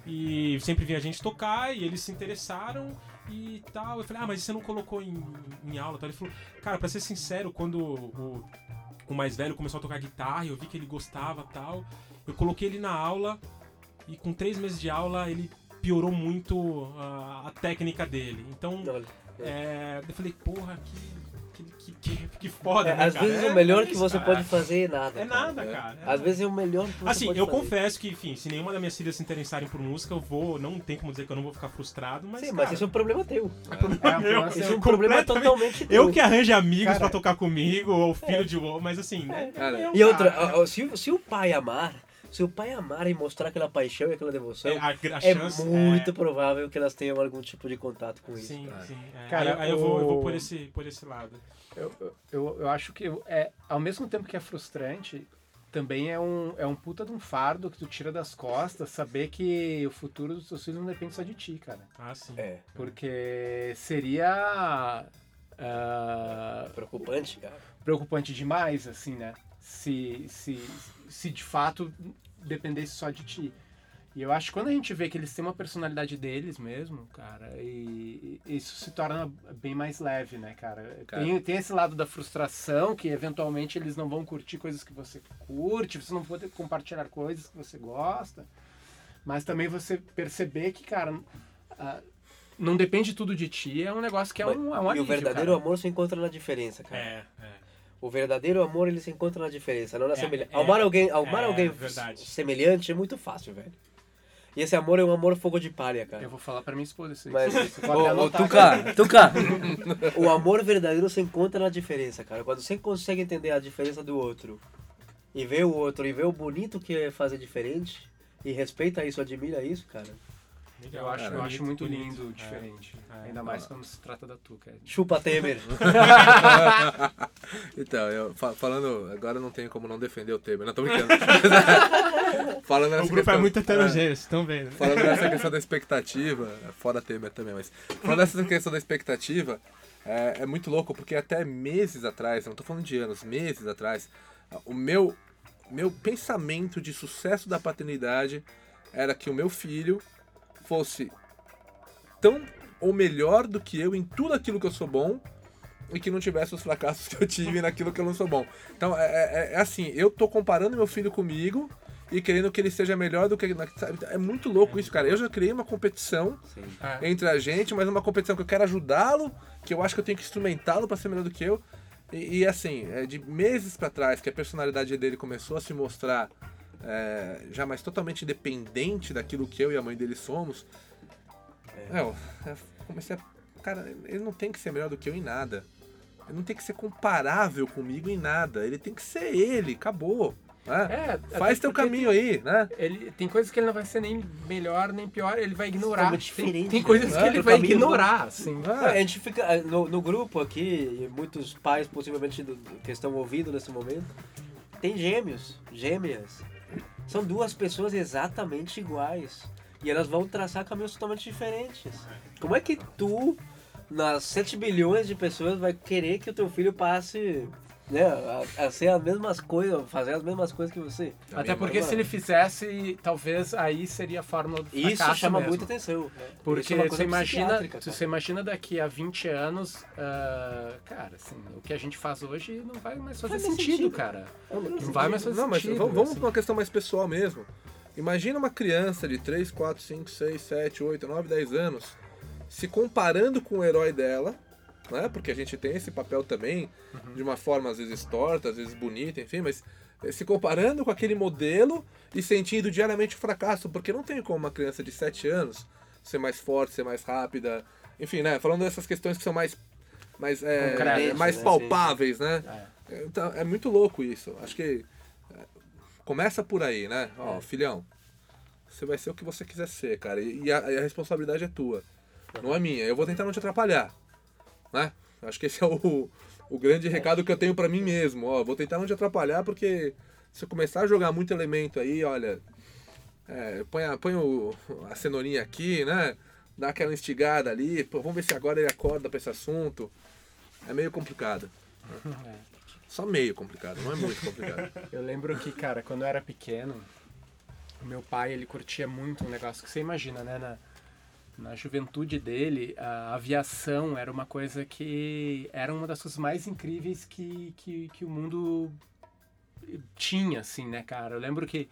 e sempre vi a gente tocar e eles se interessaram e tal. Eu falei, ah, mas você não colocou em, em aula? Tal. Ele falou, cara, pra ser sincero, quando o, o mais velho começou a tocar guitarra e eu vi que ele gostava tal, eu coloquei ele na aula e com três meses de aula ele piorou muito a, a técnica dele. Então, Olha, é, eu falei, porra, que, que, que, que foda, é, né, às cara? vezes É o melhor isso, que você cara. pode fazer é nada. É cara. nada, cara. é Às vezes é o melhor que você Assim, pode eu fazer. confesso que, enfim, se nenhuma das minhas filhas se interessarem por música, eu vou. Não tem como dizer que eu não vou ficar frustrado, mas. Sim, cara, mas isso é um problema teu. É, meu, nossa, Isso é um (laughs) eu problema totalmente teu. Eu que arranje amigos Cara- pra tocar comigo, ou filho de mas assim, né? Cara, eu, E outra, se, se o pai amar, se o pai amar e mostrar aquela paixão e aquela devoção, é, a, a é chance muito é- provável que elas tenham algum tipo de contato com isso. Sim, cara. sim. é. Cara, aí, aí eu, vou, eu vou por esse, por esse lado. Eu, eu, eu acho que é, ao mesmo tempo que é frustrante, também é um, é um puta de um fardo que tu tira das costas saber que o futuro dos seus filhos não depende só de ti, cara. Ah, sim. É, Porque seria ah, preocupante, cara. preocupante demais, assim, né? Se, se, se de fato dependesse só de ti. E eu acho que quando a gente vê que eles têm uma personalidade deles mesmo, cara, e, e isso se torna bem mais leve, né, cara? Cara. Tem, tem esse lado da frustração, que eventualmente eles não vão curtir coisas que você curte, você não pode compartilhar coisas que você gosta, mas também você perceber que, cara, ah, não depende tudo de ti, é um negócio que é um, é um e alívio, o verdadeiro cara. amor se encontra na diferença, cara. É, é. O verdadeiro amor ele se encontra na diferença, não na É, semelhança. é, amar alguém, amar é, alguém verdade. semelhante é muito fácil, velho. E esse amor é um amor fogo de palha, cara. Eu vou falar pra minha esposa isso aí. Mas, até ô, ô, Tuca, Tuca, (laughs) o amor verdadeiro se encontra na diferença, cara. Quando você consegue entender a diferença do outro e ver o outro e ver o bonito que é fazer diferente e respeita isso, admira isso, cara. Legal, Eu acho, eu acho muito bonito. lindo, É. diferente. É. Ainda mais quando se trata da Tuca. Chupa Temer. (laughs) Então, eu, fa- falando, agora não tenho como não defender o Temer, não tô brincando. (laughs) falando O grupo é questão- muito heterogêneo, vocês estão vendo. Falando nessa (laughs) questão da expectativa, fora Temer também, mas falando nessa questão da expectativa, é, é muito louco, porque até meses atrás, não tô falando de anos, meses atrás, o meu, meu pensamento de sucesso da paternidade era que o meu filho fosse tão ou melhor do que eu em tudo aquilo que eu sou bom e que não tivesse os fracassos (laughs) que eu tive naquilo que eu não sou bom. Então, é, é- é assim, eu tô comparando meu filho comigo e querendo que ele seja melhor do que... sabe? É muito louco isso, cara. Eu já criei uma competição entre a gente, mas uma competição que eu quero ajudá-lo, que eu acho que eu tenho que instrumentá-lo para ser melhor do que eu. E, e, assim, é de meses para trás que a personalidade dele começou a se mostrar é, já mais totalmente independente daquilo que eu e a mãe dele somos. É, eu eu comecei a. Cara, ele não tem que ser melhor do que eu em nada. Ele não tem que ser comparável comigo em nada. Ele tem que ser ele, acabou. né? É, Faz teu caminho aí, né? Ele, tem coisas que ele não vai ser nem melhor nem pior, ele vai ignorar. Totalmente Tem, tem né? coisas É, que ele vai do- ignorar, assim. Ah, a gente fica ah, no, no grupo aqui, e muitos pais possivelmente do- que estão ouvindo nesse momento, tem gêmeos, gêmeas. São duas pessoas exatamente iguais. E elas vão traçar caminhos totalmente diferentes. Como é que tu, nas 7 bilhões de pessoas, vai querer que o teu filho passe né, a, a ser as mesmas coisas, fazer as mesmas coisas que você? Até porque se ele fizesse, talvez aí seria a fórmula do Isso chama mesmo. muita atenção. né? Porque é você imagina, você imagina daqui a 20 anos, ah, cara, assim, o que a gente faz hoje não vai mais fazer sentido, sentido. cara. Não, não Não vai mais fazer Não, mas sentido. vamos, vamos assim. pra uma questão mais pessoal mesmo. Imagina uma criança de 3, 4, 5, 6, 7, 8, 9, 10 anos se comparando com o herói dela, né? Porque a gente tem esse papel também, de uma forma às vezes torta, às vezes bonita, enfim, mas eh, se comparando com aquele modelo e sentindo diariamente o fracasso, porque não tem como uma criança de 7 anos ser mais forte, ser mais rápida, enfim, né? Falando dessas questões que são mais mais, é, Concretas, mais né? palpáveis, né? É. Então, é muito louco isso. Acho que é, começa por aí, né? Ó, filhão, você vai ser o que você quiser ser, cara. E, a, e a responsabilidade é tua, não é minha. Eu vou tentar não te atrapalhar, né? Acho que esse (laughs) é o, o grande recado que eu tenho pra mim mesmo. Ó, vou tentar não te atrapalhar porque se eu começar a jogar muito elemento aí, olha, é, põe, a, põe o, a cenourinha aqui, né? Dá aquela instigada ali, pô, vamos ver se agora ele acorda pra esse assunto. É meio complicado. (laughs) Só meio complicado, não é muito complicado. (laughs) Eu lembro que, cara, quando eu era pequeno, o meu pai, ele curtia muito um negócio que você imagina, né? Na, na juventude dele, a aviação era uma coisa que era uma das coisas mais incríveis que, que, que o mundo tinha, assim, né, cara? Eu lembro que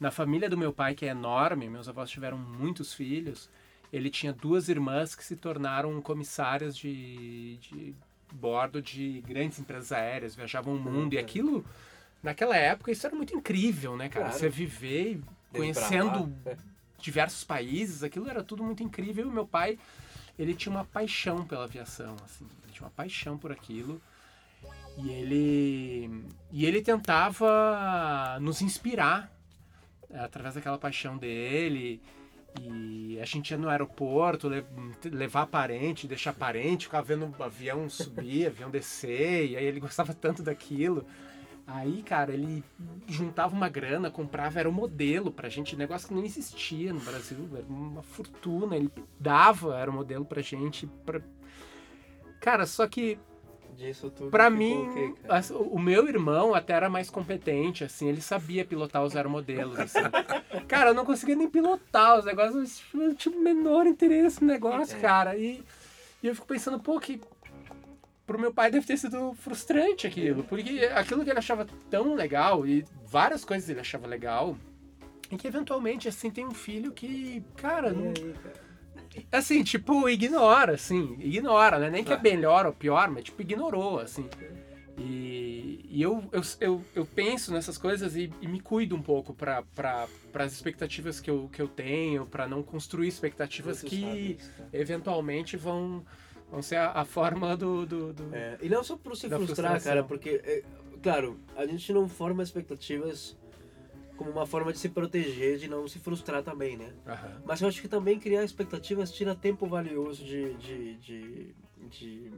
na família do meu pai, que é enorme, meus avós tiveram muitos filhos, ele tinha duas irmãs que se tornaram comissárias de, de bordo de grandes empresas aéreas, viajavam o mundo, e aquilo, naquela época, isso era muito incrível, né, cara? Claro. Você viver conhecendo é. Diversos países, aquilo era tudo muito incrível. E meu pai, ele tinha uma paixão pela aviação, assim, ele tinha uma paixão por aquilo. E ele, e ele tentava nos inspirar eh, através daquela paixão dele. E a gente ia no aeroporto, le- levar parente, deixar parente, ficava vendo o avião subir, (laughs) avião descer, e aí ele gostava tanto daquilo. Aí, cara, ele juntava uma grana, comprava, era um modelo pra gente, negócio que nem existia no Brasil, era uma fortuna, ele dava, era um modelo pra gente. Pra... Cara, só que Disso tudo Pra mim, o o meu irmão até era mais competente, assim, ele sabia pilotar os aeromodelos, assim. (laughs) cara, eu não conseguia nem pilotar os negócios, eu tinha o menor interesse no negócio, É. cara. E, e eu fico pensando, pô, que pro meu pai deve ter sido frustrante aquilo, porque aquilo que ele achava tão legal, e várias coisas ele achava legal, e que eventualmente, assim, tem um filho que, cara, não, assim, tipo, ignora, assim, ignora, né? Nem que é melhor ou pior, mas tipo, ignorou, assim. E, e eu, eu, eu, eu penso nessas coisas e, e me cuido um pouco para as expectativas que eu, que eu tenho, para não construir expectativas Muito que eventualmente vão, vão ser a, a fórmula do. do, do- É, e não só por se frustrar, cara, porque, é, claro, a gente não forma expectativas como uma forma de se proteger, de não se frustrar também, né? Aham. Mas eu acho que também criar expectativas tira tempo valioso de, de, de, de,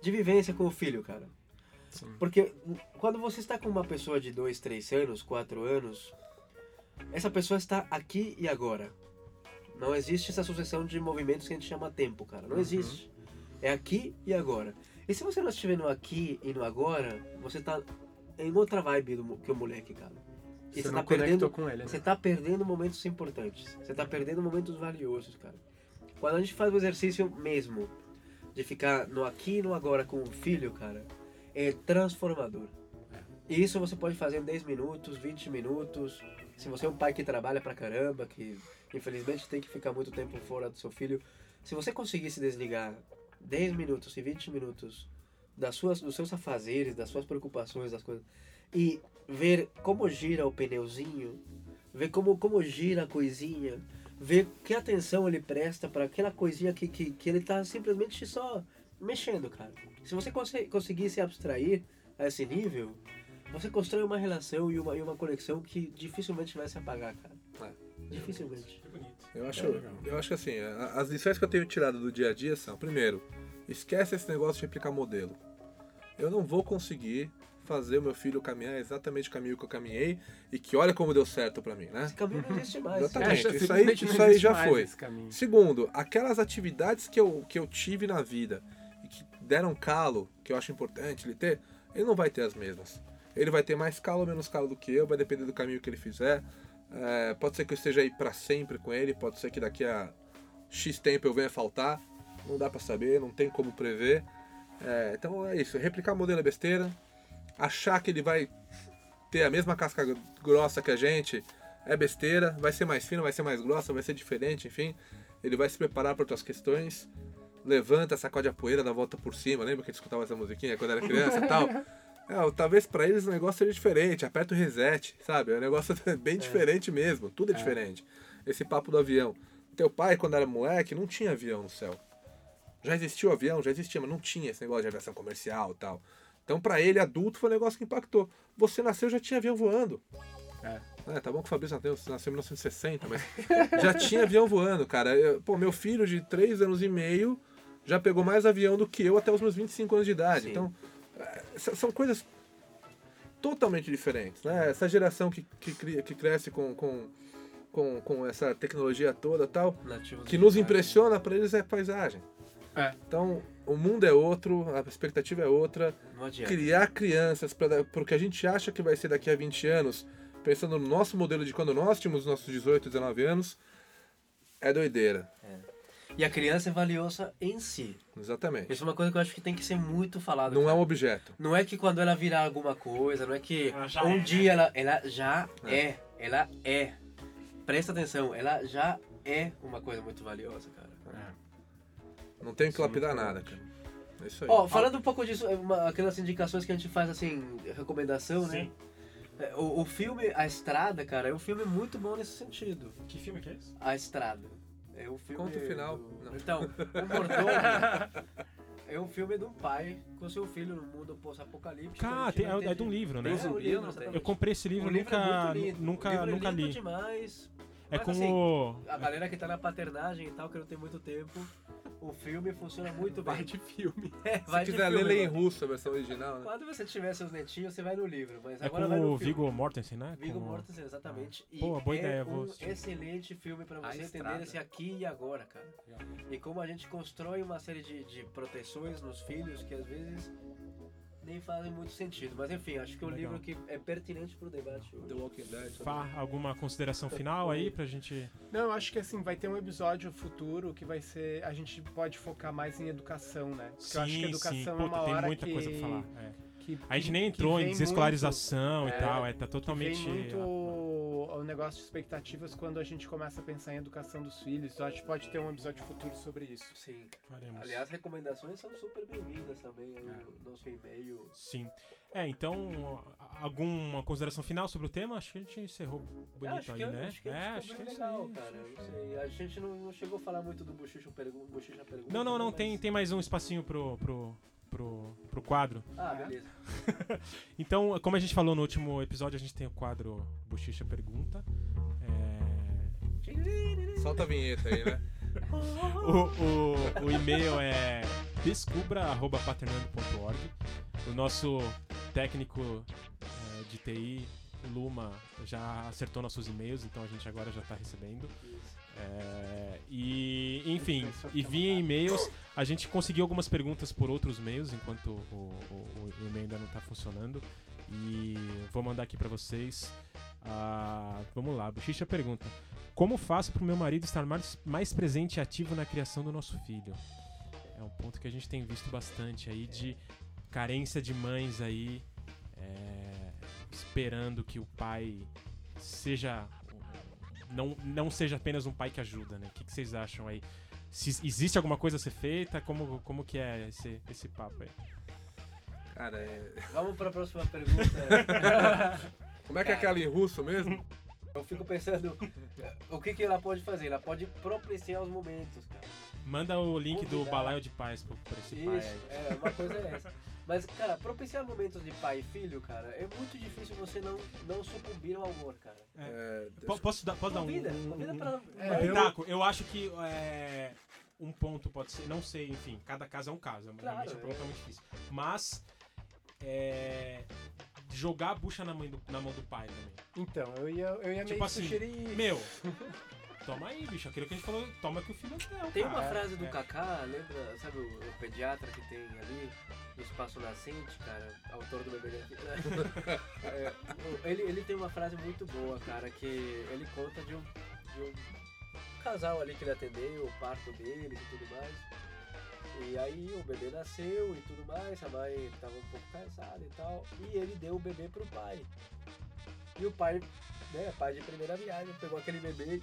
de vivência com o filho, cara. Sim. Porque quando você está com uma pessoa de 2, 3 anos, 4 anos, essa pessoa está aqui e agora. Não existe essa sucessão de movimentos que a gente chama tempo, cara. Não existe. É aqui e agora. E se você não estiver no aqui e no agora, você tá em outra vibe do, que o moleque, cara. E Você você tá perdendo, com ele, né? você tá perdendo momentos importantes. Você tá perdendo momentos valiosos, cara. Quando a gente faz o exercício mesmo de ficar no aqui e no agora com o filho, cara, é transformador. E isso você pode fazer em 10 minutos, 20 minutos. Se você é um pai que trabalha pra caramba, que infelizmente tem que ficar muito tempo fora do seu filho, se você conseguir se desligar 10 minutos e 20 minutos das suas, dos seus afazeres, das suas preocupações, das coisas, e ver como gira o pneuzinho, ver como, como gira a coisinha, ver que atenção ele presta para aquela coisinha que, que, que ele tá simplesmente só mexendo, cara. Se você conseguir se abstrair a esse nível, você constrói uma relação e uma, e uma conexão que dificilmente vai se apagar, cara. Dificilmente. Eu acho, É eu acho que assim, as lições que eu tenho tirado do dia a dia são, primeiro, esquece esse negócio de replicar modelo. Eu não vou conseguir fazer o meu filho caminhar exatamente o caminho que eu caminhei e que olha como deu certo pra mim, né? Esse caminho não existe mais. Exatamente. É, isso aí- isso aí já foi. Segundo, aquelas atividades que eu, que eu tive na vida e que deram calo, que eu acho importante ele ter, ele não vai ter as mesmas. Ele vai ter mais calo ou menos calo do que eu, vai depender do caminho que ele fizer. É, pode ser que eu esteja aí pra sempre com ele, pode ser que daqui a X tempo eu venha faltar. Não dá pra saber, não tem como prever. É, então é isso, replicar modelo é besteira. Achar que ele vai ter a mesma casca grossa que a gente é besteira. Vai ser mais fina, vai ser mais grossa, vai ser diferente, enfim. Ele vai se preparar para outras questões. Levanta, sacode a poeira, dá volta por cima. Lembra que a gente escutava essa musiquinha quando era criança e tal? (laughs) É, talvez para eles o negócio seja diferente. Aperta o reset, sabe? É um negócio (laughs) bem diferente mesmo. Tudo é, diferente. Esse papo do avião. Teu pai, quando era moleque, não tinha avião no céu. Já existiu avião, já existia, mas não tinha esse negócio de aviação comercial e tal. Então, para ele, adulto, foi um negócio que impactou. Você nasceu, já tinha avião voando. É. É, tá bom que o Fabrício nasceu, nasceu em 1960, mas (laughs) já tinha avião voando, cara. Eu- pô, meu filho de 3 anos e meio já pegou mais avião do que eu até os meus 25 anos de idade. Sim. Então, é, são coisas totalmente diferentes, né? Essa geração que, que, cria- que cresce com, com, com, com essa tecnologia toda tal, Nativos que nos impressiona para eles é paisagem. É. Então, o mundo é outro, a expectativa é outra. Criar crianças para o que a gente acha que vai ser daqui a 20 anos, pensando no nosso modelo de quando nós tínhamos os nossos 18, 19 anos, é doideira. E a criança é valiosa em si. Exatamente. Isso é uma coisa que eu acho que tem que ser muito falado. Não é cara. um objeto. Não é que quando ela virar alguma coisa, não é que um é, né? dia ela, ela já é. Ela é. Presta atenção, ela já é uma coisa muito valiosa, cara. Não tem que é lapidar nada, cara. É isso aí. Ó, falando um pouco disso, é uma- aquelas indicações que a gente faz assim, recomendação, né? Sim. É, O, o filme A Estrada, cara, é um filme muito bom nesse sentido. Que filme que é esse? A Estrada. É um filme. Conta o final. do-. Então, o (laughs) mordomo é um filme de um pai com seu filho no mundo pós-apocalíptico. Cara, A gente tem- é, é de um livro, né? É, um livro. Eu comprei esse livro, o livro nunca, é muito lindo. nunca, o livro nunca é lindo li. demais. É Mas, com assim. A galera que tá na paternagem e tal, que não tem muito tempo, o filme funciona muito bem. Vai de filme. (laughs) É, Se vai de quiser ler, lê em russo a versão original, né? Quando você tiver seus netinhos, você vai no livro. Mas É com agora vai no o filme. Viggo Mortensen, né? Viggo Com- Mortensen, exatamente. E Pô, boa é ideia, vou um assistir. excelente filme pra A você entender esse aqui e agora, cara. E como a gente constrói uma série de, de proteções nos filhos que às vezes nem fazem muito sentido. Mas enfim, acho que é um Legal. livro que é pertinente pro debate hoje. The Walking Dead. Fá, alguma consideração final aí pra gente. Não, eu acho que assim, vai ter um episódio futuro que vai ser. A gente pode focar mais em educação, né? Porque eu acho que educação é Puta, uma tem hora muita que, coisa pra falar. é. que- A gente nem entrou em desescolarização muito- e é, tal, é, tá Que totalmente. vem muito o negócio de expectativas quando a gente começa a pensar em educação dos filhos. Então a gente pode ter um episódio futuro sobre isso. Sim. Faremos. Aliás, recomendações são super bem-vindas também aí É. no nosso e-mail. Sim. É, então, alguma consideração final sobre o tema? Acho que a gente encerrou bonito acho aí, que, né? acho que, é, acho que é isso legal, aí. cara. Eu não sei. A gente não, não chegou a falar muito do Bochicha Pergunta. Não, não, não, mas- tem, tem mais um espacinho pro, pro, pro, pro quadro. Ah, beleza. (laughs) Então, como a gente falou no último episódio, a gente tem o quadro Bochicha Pergunta. É, Solta a vinheta aí, né? (laughs) O, o, o e-mail é descubra.paternando.org. O nosso técnico é, de TI, Luma, já acertou nossos e-mails, então a gente agora já está recebendo. É, e, enfim, e via e-mails. A gente conseguiu algumas perguntas por outros meios, enquanto o, o- o e-mail ainda não está funcionando. E vou mandar aqui para vocês. Ah, vamos lá, Bochicha pergunta: Como faço para o meu marido estar mais, mais presente e ativo na criação do nosso filho? É um ponto que a gente tem visto bastante aí de carência de mães aí, é, esperando que o pai seja não, não seja apenas um pai que ajuda, né? O que, que vocês acham aí? Se existe alguma coisa a ser feita? Como, como que é esse, esse papo aí? Cara, é... Vamos pra próxima pergunta. (laughs) como é que é aquela em russo mesmo? Eu fico pensando, o que, que ela pode fazer? Ela pode propiciar os momentos, cara. Manda o link do Convidar. balaio de paz pro, pra esse pai Isso, aí. é, uma coisa é essa. Mas, cara, propiciar momentos de pai e filho, cara, é muito difícil você não, não sucumbir ao amor, cara. É, Po- Posso dar, posso dar um, Convida, um, convida um- pra... um É, eu- pitaco? Eu acho que é, um ponto pode ser, não sei, enfim, cada caso é um caso, mas Claro, realmente é. é muito difícil. Mas é, jogar a bucha na, mãe do- na mão do pai também. Então, eu ia, eu ia Tipo meio assim, sugerir. Meu, (laughs) toma aí, bicho, aquilo que a gente falou, toma que o filho é teu, Tem cara. uma frase do É. Kaká, lembra, sabe o, o pediatra que tem ali no espaço nascente, cara, autor do bebê. (laughs) É, ele, ele tem uma frase muito boa, cara, que ele conta de um, de um casal ali que ele atendeu, o parto dele e tudo mais. E aí o bebê nasceu e tudo mais, a mãe tava um pouco cansada e tal, e ele deu o bebê pro pai. E o pai, né, pai de primeira viagem, pegou aquele bebê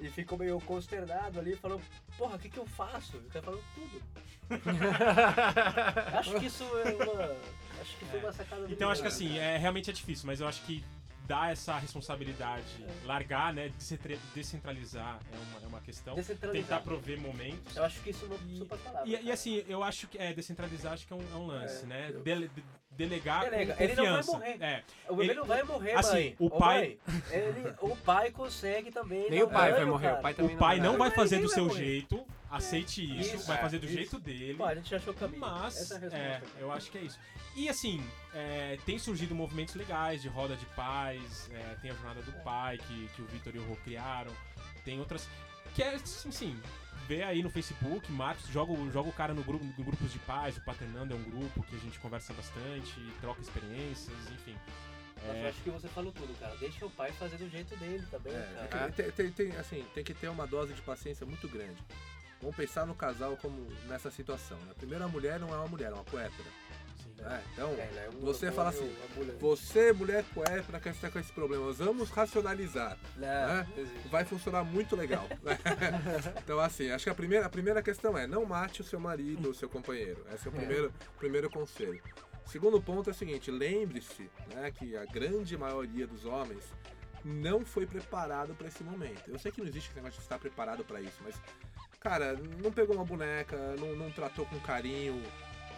e ficou meio consternado ali, falou, porra, o que que eu faço? O cara falou, tudo. (laughs) acho que isso é uma... Acho que foi uma sacada do Então acho que assim, é, realmente é difícil, mas eu acho que dar essa responsabilidade, largar, né, descentra- descentralizar é uma, é uma questão. Descentralizar. Tentar prover momentos. Eu acho que isso não E, super palavra. e, e cara. assim, eu acho que é, descentralizar acho que é um, é um lance, É, né? eu- Dele- de- delegar Delega. com Ele não vai morrer. É. O bebê ele- não vai morrer, assim, mãe. o pai- mãe, ele, o pai consegue também. Nem o pai vai morrer, o pai também O pai não vai Mas fazer do vai seu morrer. jeito, aceite isso, Isso, vai é, fazer do isso. jeito dele. Pô, a gente achou o caminho. Mas, Essa é é, eu acho que é isso. E assim, é, tem surgido movimentos legais de roda de pais, é, tem a jornada do pai que, que o Vitor e o Rô criaram, tem outras. Que é, sim, sim. Vê aí no Facebook, Marcos, joga, o- joga o cara no grupo, no grupos de pais, o Paternando é um grupo que a gente conversa bastante, troca experiências, enfim. Mas eu É, acho que você falou tudo, cara. Deixa o pai fazer do jeito dele também, É, cara. é que tem, tem- tem, assim, tem que ter uma dose de paciência muito grande. Vamos pensar no casal como nessa situação. Né? Primeiro, a mulher não é uma mulher, é uma poétera. Sim. Né? Então, É, né? Um você fala assim, ambulante. você, mulher poétera, que está com esse problema, vamos racionalizar. Não, né? Vai funcionar muito legal. (laughs) (laughs) então, assim, acho que a primeira, a primeira questão é não mate o seu marido ou o seu companheiro. Esse é o primeiro, primeiro conselho. Segundo ponto é o seguinte, lembre-se né, que a grande maioria dos homens não foi preparado para esse momento. Eu sei que não existe esse negócio de estar preparado para isso, mas, cara, não pegou uma boneca, não, não tratou com carinho.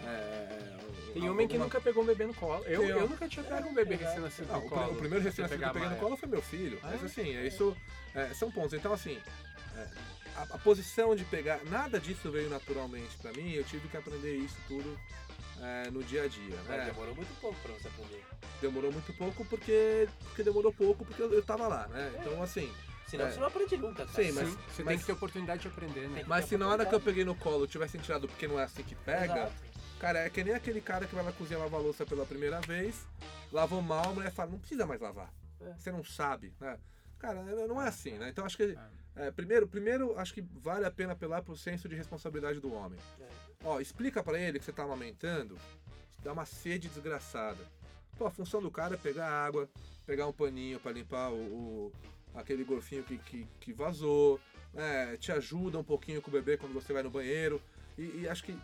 É, Tem homem que alguma- nunca pegou um bebê no colo. Eu, ó. eu nunca tinha pego um bebê recém-nascido no o, colo. o primeiro recém-nascido que eu peguei no colo foi meu filho. Ah, Mas é? assim, é isso é, são pontos. Então, assim, é, a, a posição de pegar. Nada disso veio naturalmente pra mim. Eu tive que aprender isso tudo é, no dia a dia. Mas Né? demorou muito pouco pra você aprender. Demorou muito pouco porque, porque demorou pouco porque eu, eu tava lá, né? Então, assim. Senão É. você não aprende nunca, cara. Sim, mas- Sim, você mas- tem que ter oportunidade de aprender, né? Mas se na hora que eu peguei no colo eu tivessem tirado porque não é assim que pega, Exato. Cara, é que nem aquele cara que vai na cozinha lavar louça pela primeira vez, lavou mal, a mulher fala, não precisa mais lavar. É. Você não sabe, né? Cara, não é assim, né? Então acho que. é, primeiro, primeiro, acho que vale a pena apelar pro senso de responsabilidade do homem. É. Ó, explica pra ele que você tá amamentando, dá uma sede desgraçada. Pô, a função do cara é pegar água, pegar um paninho pra limpar o, o- aquele golfinho que, que, que vazou, né? te ajuda um pouquinho com o bebê quando você vai no banheiro. E, e acho que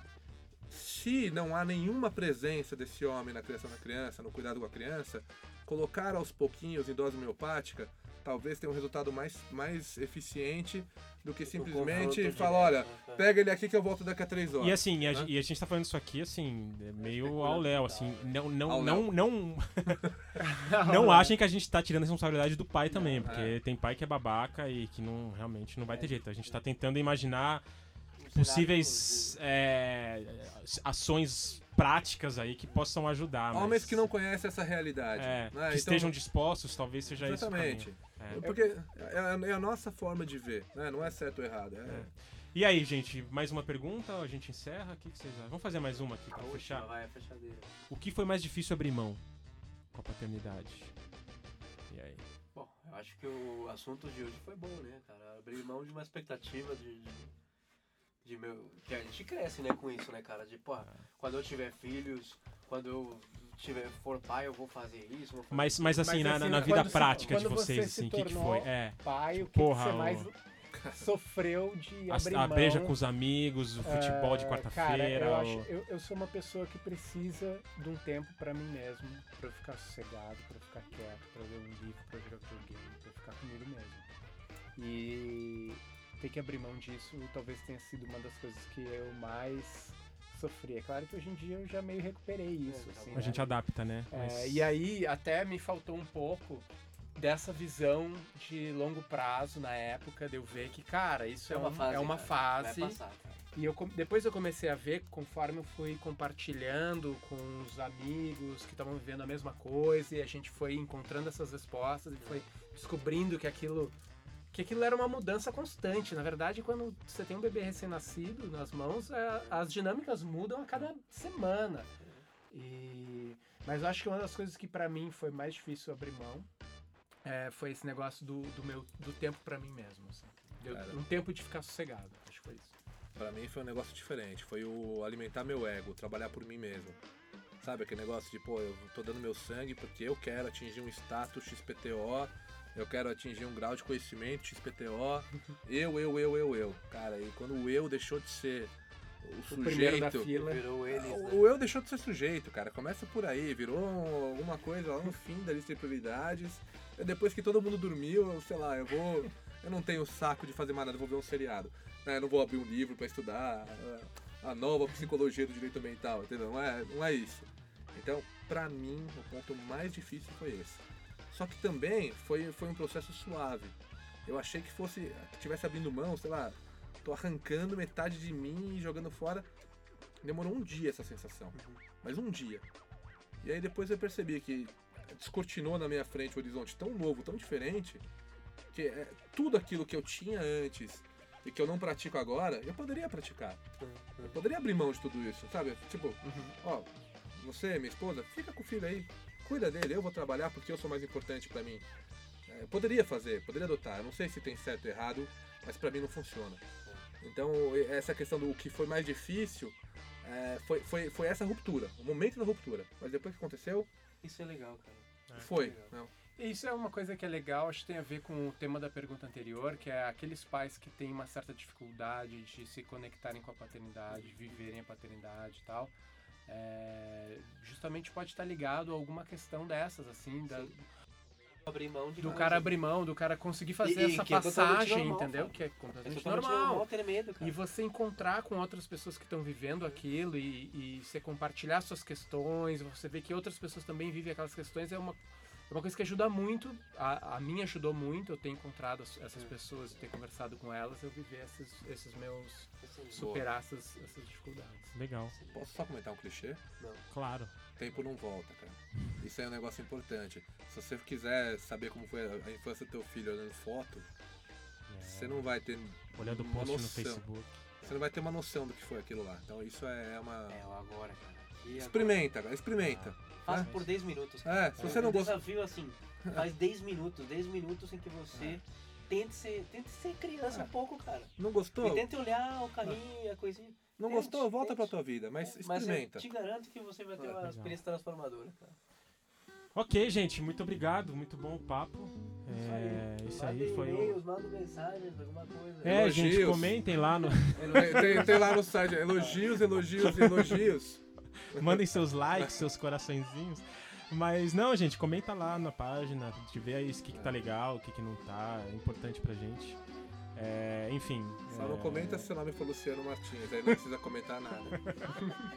se não há nenhuma presença desse homem na criação da criança, no cuidado com a criança, colocar aos pouquinhos em dose homeopática talvez tenha um resultado mais, mais eficiente do que simplesmente falar, olha, né? pega ele aqui que eu volto daqui a três horas. E assim, a, né? e a gente tá falando isso aqui, assim, é meio ao Léo, assim. Não, não, não, não, (laughs) não achem que a gente tá tirando a responsabilidade do pai também, porque É. tem pai que é babaca e que não realmente não vai ter jeito. A gente tá tentando imaginar possíveis é, ações práticas aí que possam ajudar. mas- Homens que não conhecem essa realidade. é, né? que Então- estejam dispostos, talvez seja isso. o Exatamente. caminho. É. Porque é a, é a nossa forma de ver, né? Não é certo ou errado. É, E aí, gente, mais uma pergunta? A gente encerra? O que, que vocês acham? Vamos fazer mais uma aqui A pra última, fechar? vai, a fechadeira. O que foi mais difícil abrir mão com a paternidade? E aí? Bom, eu acho que o assunto de hoje foi bom, né, cara? Abrir mão de uma expectativa de, de, de meu. Que a gente cresce, né, com isso, né, cara? De, pô, quando eu tiver filhos, quando eu tiver, for pai, eu vou fazer isso, vou fazer Mas, mas assim, Mas, na, assim, na quando vida se- prática de você vocês, se assim, o que, que foi? É. Pai, o que, Porra, que você mais sofreu de A, abrir a mão? beija com os amigos, o futebol de Ah, quarta-feira. Eu, o- acho, eu, eu sou uma pessoa que precisa de um tempo pra mim mesmo, pra eu ficar sossegado, pra eu ficar quieto, pra eu ler um livro, pra eu jogar videogame, pra eu ficar comigo mesmo. E ter que abrir mão disso talvez tenha sido uma das coisas que eu mais sofri. É claro que hoje em dia eu já meio recuperei isso. É, assim, A né? gente adapta, né? É, Mas- e aí até me faltou um pouco dessa visão de longo prazo na época de eu ver que, cara, isso é, É uma um- fase, é uma cara. fase. Vai passar, cara. E eu, depois eu comecei a ver, conforme eu fui compartilhando com os amigos que estavam vivendo a mesma coisa, e a gente foi encontrando essas respostas e foi descobrindo que aquilo que aquilo era uma mudança constante. Na verdade, quando você tem um bebê recém-nascido nas mãos, é, as dinâmicas mudam a cada semana. E mas eu acho que uma das coisas que pra mim foi mais difícil abrir mão é, foi esse negócio do, do meu do tempo pra mim mesmo. assim. Deu- Cara. um tempo de ficar sossegado. Acho que foi isso. Pra mim foi um negócio diferente. Foi o alimentar meu ego, trabalhar por mim mesmo. Sabe aquele negócio de, pô, eu tô dando meu sangue porque eu quero atingir um status XPTO, eu quero atingir um grau de conhecimento XPTO. Eu, eu, eu, eu, eu. Cara, e quando o eu deixou de ser o O primeiro da sujeito. fila. Virou eles, né? O eu deixou de ser sujeito, cara. Começa por aí, virou alguma coisa lá no fim da lista de prioridades. E depois que todo mundo dormiu, eu, sei lá, eu vou. Eu não tenho saco de fazer mais nada, eu vou ver um seriado. né? Eu não vou abrir um livro pra estudar a, nova psicologia do direito mental, entendeu? Não é, não é isso. Então, pra mim, o ponto mais difícil foi esse. Só que também foi, foi um processo suave. Eu achei que fosse. que tivesse abrindo mão, sei lá, tô arrancando metade de mim e jogando fora. Demorou um dia essa sensação. Mas um dia. E aí depois eu percebi que descortinou na minha frente um horizonte tão novo, tão diferente, que é, tudo aquilo que eu tinha antes e que eu não pratico agora, eu poderia praticar. Eu poderia abrir mão de tudo isso, sabe? Tipo, ó, você, minha esposa, fica com o filho aí, cuida dele, eu vou trabalhar porque eu sou mais importante pra mim. É, poderia fazer, poderia adotar. Eu não sei se tem certo ou errado, mas pra mim não funciona. Então, essa questão do que foi mais difícil é, foi, foi, foi essa ruptura, o momento da ruptura. Mas depois que aconteceu, Isso é legal, cara. foi. legal. Não. E Isso é uma coisa que é legal, acho que tem a ver com o tema da pergunta anterior, que é aqueles pais que têm uma certa dificuldade de se conectarem com a paternidade, viverem a paternidade e tal. É, justamente pode estar ligado a alguma questão dessas, assim, da- do cara abrir mão, do cara conseguir fazer E- essa é passagem, normal, entendeu? cara. Que é É completamente totalmente normal. normal ter medo, cara. E você encontrar com outras pessoas que estão vivendo aquilo e, e você compartilhar suas questões, você ver que outras pessoas também vivem aquelas questões, é uma, é uma coisa que ajuda muito. A, a minha ajudou muito, eu ter encontrado as- essas pessoas e ter conversado com elas, eu viver esses, esses meus. superar essas, essas dificuldades. Legal, Posso só comentar um clichê? claro. Tempo não volta, cara. Isso é um negócio importante. Se você quiser saber como foi a infância do teu filho olhando foto, você não vai ter Olhando post no. Facebook. Você não vai ter uma noção do que foi aquilo lá. Então isso é uma. É, o agora, cara. E agora? Experimenta, cara, experimenta. Faça É. por 10 minutos. É, se você não Um gosta. desafio assim, faz 10 minutos, 10 minutos em que você tente ser, tente ser criança É. um pouco, cara. Não gostou? E tente olhar o carinho, a coisinha. Não Tente, gostou? Volta tente. pra tua vida, mas Mas eu experimenta. te garanto que você vai ter uma Legal. experiência transformadora, cara. Ok, gente, muito obrigado, muito bom o papo. É, isso aí Mandem foi o... e-mails, mandem mensagens, alguma coisa. É, gente, Elogios. comentem lá no... (laughs) Tem- tem lá no site elogios, elogios, elogios. (laughs) Mandem seus likes, seus coraçõezinhos. Mas não, gente, comenta lá na página, de ver aí o que, que tá legal, o que, que não tá, é importante pra gente. É, enfim. Só é, não comenta se seu nome for Luciano Martins, aí não precisa comentar nada.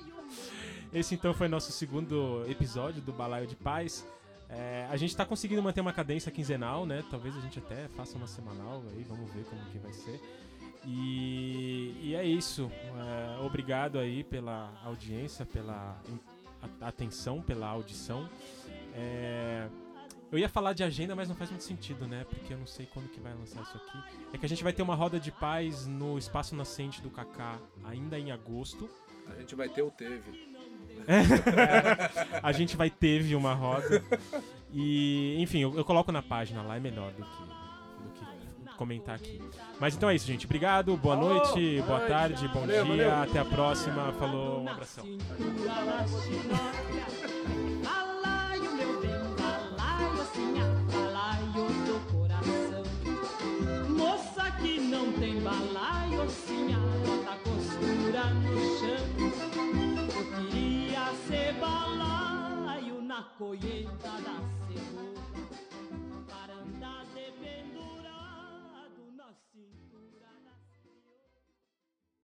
(laughs) Esse então foi nosso segundo episódio do Balaio de Paz. É, a gente tá conseguindo manter uma cadência quinzenal, né? Talvez a gente até faça uma semanal aí, vamos ver como que vai ser. E, e é isso. É, obrigado aí pela audiência, pela atenção, pela audição. É, eu ia falar de agenda, mas não faz muito sentido, né? Porque eu não sei quando que vai lançar isso aqui. É que a gente vai ter uma roda de paz no Espaço Nascente do Kaká ainda em agosto. A gente vai ter ou teve. (laughs) A gente vai teve uma roda. E, enfim, eu, eu coloco na página lá, é melhor do que comentar aqui. Mas então é isso, gente. Obrigado, boa noite, boa tarde, bom valeu, dia, valeu. até a próxima. Falou, um abração. tem balaio, bota costura no chão. Eu queria ser balaio na colheita da cebola.